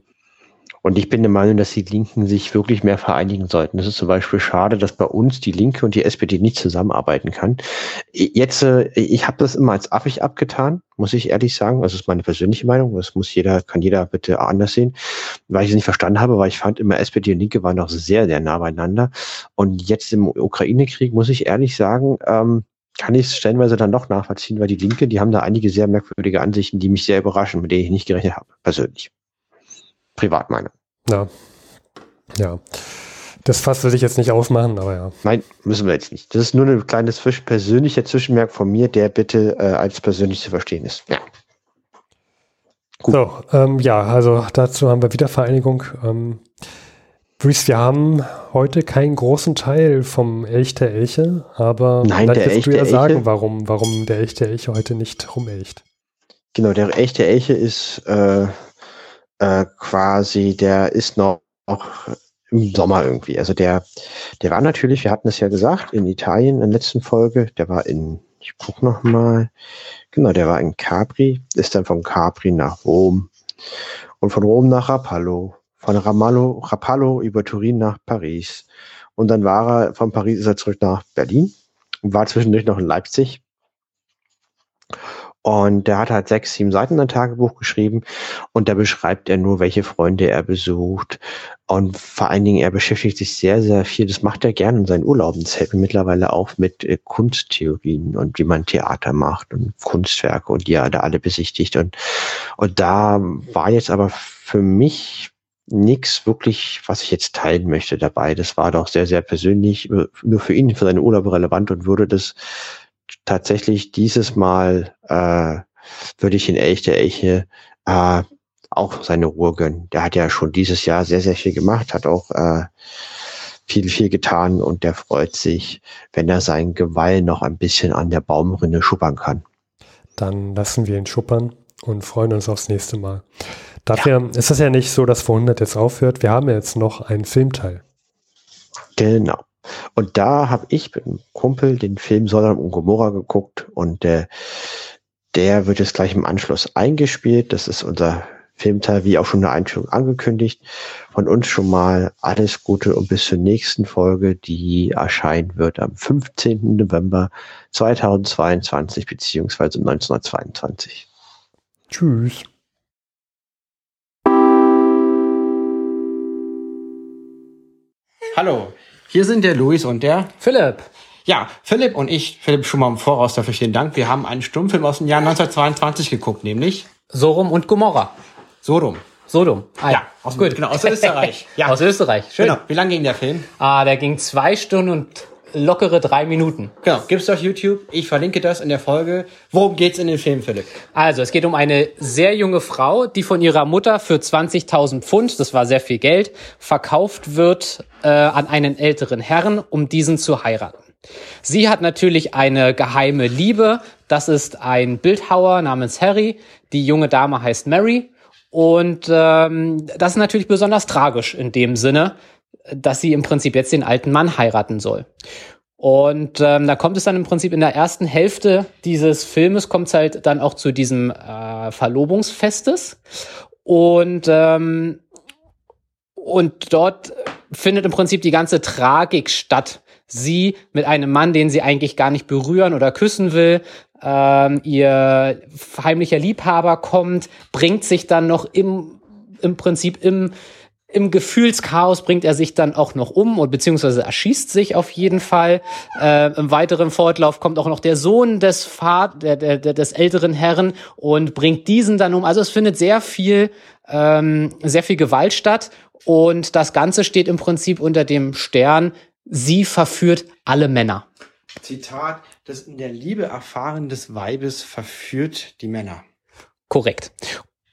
Und ich bin der Meinung, dass die Linken sich wirklich mehr vereinigen sollten. Das ist zum Beispiel schade, dass bei uns die Linke und die SPD nicht zusammenarbeiten kann. Jetzt, äh, ich habe das immer als affig abgetan, muss ich ehrlich sagen. Das ist meine persönliche Meinung. Das muss jeder, kann jeder bitte anders sehen, weil ich es nicht verstanden habe, weil ich fand immer SPD und Linke waren noch sehr, sehr nah beieinander. Und jetzt im Ukraine-Krieg muss ich ehrlich sagen, ähm, kann ich es stellenweise dann doch nachvollziehen, weil die Linke, die haben da einige sehr merkwürdige Ansichten, die mich sehr überraschen, mit denen ich nicht gerechnet habe, persönlich. Privatmeinung. Ja. Ja. Das Fass will ich jetzt nicht aufmachen, aber ja. Nein, müssen wir jetzt nicht. Das ist nur ein kleines persönlicher Zwischenmerk von mir, der bitte äh, als persönlich zu verstehen ist. Ja. Gut. So, ähm, ja, also dazu haben wir Wiedervereinigung. Ähm, Bruce, wir haben heute keinen großen Teil vom Elch der Elche, aber Nein, vielleicht willst du ja sagen, warum, warum der Elch der Elche heute nicht rumelcht. Genau, der Elch der Elche ist äh, äh, quasi, der ist noch, noch im Sommer irgendwie. Also der, der war natürlich, wir hatten es ja gesagt, in Italien in der letzten Folge, der war in, ich guck noch mal, genau, der war in Capri, ist dann von Capri nach Rom und von Rom nach Rapallo, von Ramallo, Rapallo über Turin nach Paris. Und dann war er, von Paris ist er zurück nach Berlin und war zwischendurch noch in Leipzig. Und der hat halt sechs, sieben Seiten ein Tagebuch geschrieben und da beschreibt er nur, welche Freunde er besucht. Und vor allen Dingen, er beschäftigt sich sehr, sehr viel, das macht er gerne in seinen Urlauben. Mir mittlerweile auf mit äh, Kunsttheorien und wie man Theater macht und Kunstwerke und die er da alle besichtigt. Und, und da war jetzt aber für mich nichts wirklich, was ich jetzt teilen möchte dabei. Das war doch sehr, sehr persönlich, äh, nur für ihn, für seine Urlaube relevant und würde das tatsächlich dieses Mal äh, würde ich in echte Eche äh, auch seine Ruhe gönnen. Der hat ja schon dieses Jahr sehr, sehr viel gemacht, hat auch äh, viel, viel getan und der freut sich, wenn er sein Geweih noch ein bisschen an der Baumrinne schuppern kann. Dann lassen wir ihn schuppern und freuen uns aufs nächste Mal. Dafür ja. ist es ja nicht so, dass 100 jetzt aufhört. Wir haben jetzt noch einen Filmteil. Genau. Und da habe ich mit einem Kumpel den Film Sodom und Gomorra geguckt und äh, der wird jetzt gleich im Anschluss eingespielt. Das ist unser Filmteil, wie auch schon eine Einführung angekündigt. Von uns schon mal alles Gute und bis zur nächsten Folge, die erscheinen wird am 15. November 2022 beziehungsweise 1922. Tschüss. Hallo, hier sind der Luis und der Philipp. Ja, Philipp und ich, Philipp schon mal im Voraus dafür vielen Dank. Wir haben einen Stummfilm aus dem Jahr 1922 geguckt, nämlich Sorum und Gomorra. Sodom. Sodom. Ah, ja, aus, gut. genau, aus Österreich. Ja. Aus Österreich, schön. Genau. Wie lang ging der Film? Ah, der ging zwei Stunden und lockere drei Minuten. Genau, gibt's auf YouTube. Ich verlinke das in der Folge. Worum geht's in dem Film, Philipp? Also, es geht um eine sehr junge Frau, die von ihrer Mutter für 20.000 Pfund, das war sehr viel Geld, verkauft wird äh, an einen älteren Herrn, um diesen zu heiraten. Sie hat natürlich eine geheime Liebe. Das ist ein Bildhauer namens Harry. Die junge Dame heißt Mary. Und ähm, das ist natürlich besonders tragisch in dem Sinne, dass sie im Prinzip jetzt den alten Mann heiraten soll. Und ähm, da kommt es dann im Prinzip in der ersten Hälfte dieses Filmes kommt es halt dann auch zu diesem äh, Verlobungsfestes und ähm, und dort findet im Prinzip die ganze Tragik statt. Sie mit einem Mann, den sie eigentlich gar nicht berühren oder küssen will, ähm, ihr heimlicher Liebhaber kommt, bringt sich dann noch im im Prinzip im im Gefühlschaos bringt er sich dann auch noch um und beziehungsweise erschießt sich auf jeden Fall. Äh, Im weiteren Fortlauf kommt auch noch der Sohn des Vater, der, der, der, des älteren Herren und bringt diesen dann um. Also es findet sehr viel, ähm, sehr viel Gewalt statt und das Ganze steht im Prinzip unter dem Stern, sie verführt alle Männer. Zitat, das in der Liebe erfahren des Weibes verführt die Männer. Korrekt.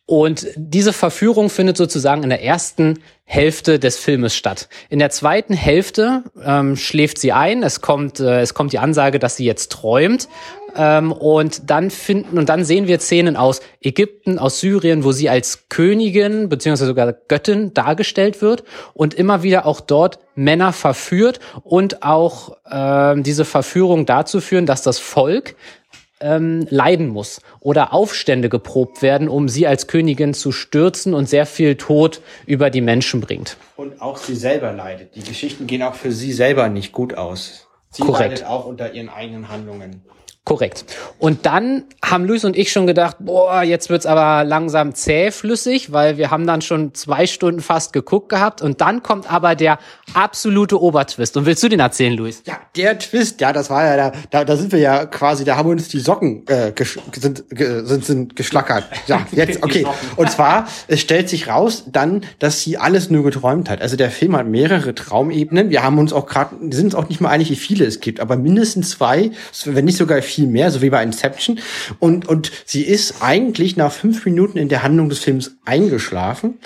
Und diese Verführung findet sozusagen in der ersten Hälfte des Filmes statt. In der zweiten Hälfte ähm, schläft sie ein. Es kommt, äh, es kommt die Ansage, dass sie jetzt träumt. Ähm, und dann finden und dann sehen wir Szenen aus Ägypten, aus Syrien, wo sie als Königin beziehungsweise sogar Göttin dargestellt wird und immer wieder auch dort Männer verführt und auch äh, diese Verführung dazu führen, dass das Volk ähm, leiden muss oder Aufstände geprobt werden, um sie als Königin zu stürzen und sehr viel Tod über die Menschen bringt. Und auch sie selber leidet. Die Geschichten gehen auch für sie selber nicht gut aus. Sie Korrekt. leidet auch unter ihren eigenen Handlungen. Korrekt. Und dann haben Luis und ich schon gedacht, boah, jetzt wird's aber langsam zähflüssig, weil wir haben dann schon zwei Stunden fast geguckt gehabt. Und dann kommt aber der absolute Obertwist. Und willst du den erzählen, Luis? Ja, der Twist, ja, das war ja da, da, da sind wir ja quasi, da haben uns die Socken äh, sind, ge sind, sind geschlackert. Ja, jetzt, okay. Und zwar, es stellt sich raus dann, dass sie alles nur geträumt hat. Also der Film hat mehrere Traumebenen. Wir haben uns auch gerade, sind uns auch nicht mal einig, wie viele es gibt, aber mindestens zwei, wenn nicht sogar viel mehr, so wie bei Inception. Und, und sie ist eigentlich nach fünf Minuten in der Handlung des Films eingeschlafen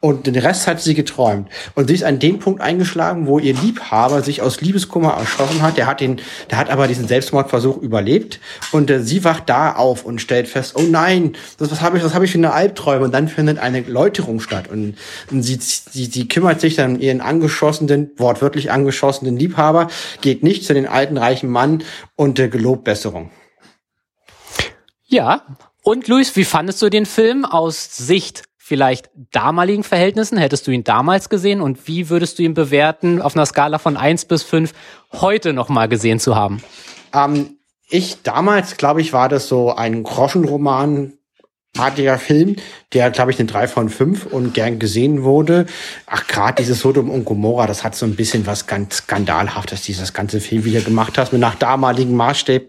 und den Rest hat sie geträumt. Und sie ist an dem Punkt eingeschlagen, wo ihr Liebhaber sich aus Liebeskummer erschossen hat. Der hat den, der hat aber diesen Selbstmordversuch überlebt und äh, sie wacht da auf und stellt fest, oh nein, das, was habe ich, was habe ich für eine Albträume? Und dann findet eine Läuterung statt und, und sie, sie, sie kümmert sich dann um ihren angeschossenen, wortwörtlich angeschossenen Liebhaber, geht nicht zu den alten reichen Mann und äh, gelobt Besserung. Ja. Und Luis, wie fandest du den Film aus Sicht vielleicht damaligen Verhältnissen? Hättest du ihn damals gesehen und wie würdest du ihn bewerten auf einer Skala von eins bis fünf heute nochmal gesehen zu haben? Ähm, ich damals, glaube ich, war das so ein Groschenroman, artiger Film, der, glaube ich, eine 3 von 5 und gern gesehen wurde. Ach, gerade dieses Sodom und Gomorra, das hat so ein bisschen was ganz skandalhaftes, dieses ganze Film wieder gemacht hast, nach damaligen Maßstab.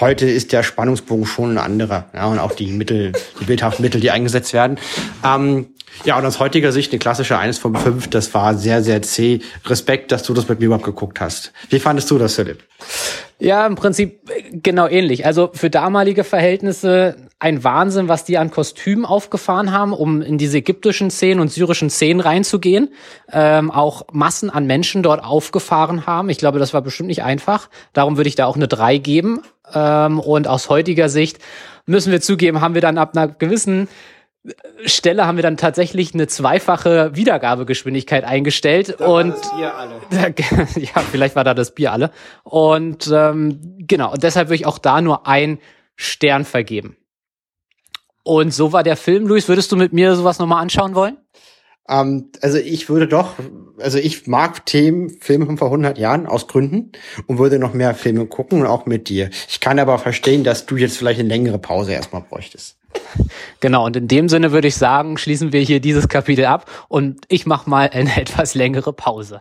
Heute ist der Spannungsbogen schon ein anderer. Ja, und auch die Mittel, die bildhaften Mittel, die eingesetzt werden. Ähm, ja, und aus heutiger Sicht eine klassische 1 von 5, das war sehr, sehr zäh. Respekt, dass du das mit mir überhaupt geguckt hast. Wie fandest du das, Philipp? Ja, im Prinzip äh, genau ähnlich. Also für damalige Verhältnisse ein Wahnsinn, was die an Kostümen aufgefahren haben, um in diese ägyptischen Szenen und syrischen Szenen reinzugehen. Ähm, auch Massen an Menschen dort aufgefahren haben. Ich glaube, das war bestimmt nicht einfach. Darum würde ich da auch eine 3 geben. Ähm, und aus heutiger Sicht müssen wir zugeben, haben wir dann ab einer gewissen Stelle haben wir dann tatsächlich eine zweifache Wiedergabegeschwindigkeit eingestellt da und war das Bier alle. ja, vielleicht war da das Bier alle und ähm, genau und deshalb würde ich auch da nur ein Stern vergeben. Und so war der Film, Luis. Würdest du mit mir sowas nochmal anschauen wollen? Ähm, also ich würde doch, also ich mag Themen, Filme von vor 100 Jahren aus Gründen und würde noch mehr Filme gucken und auch mit dir. Ich kann aber verstehen, dass du jetzt vielleicht eine längere Pause erstmal bräuchtest. Genau, und in dem Sinne würde ich sagen, schließen wir hier dieses Kapitel ab und ich mache mal eine etwas längere Pause.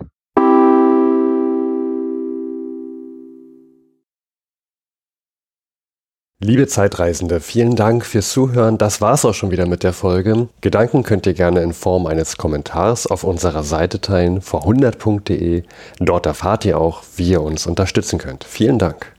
Liebe Zeitreisende, vielen Dank fürs Zuhören. Das war's auch schon wieder mit der Folge. Gedanken könnt ihr gerne in Form eines Kommentars auf unserer Seite teilen, vor100.de. Dort erfahrt ihr auch, wie ihr uns unterstützen könnt. Vielen Dank.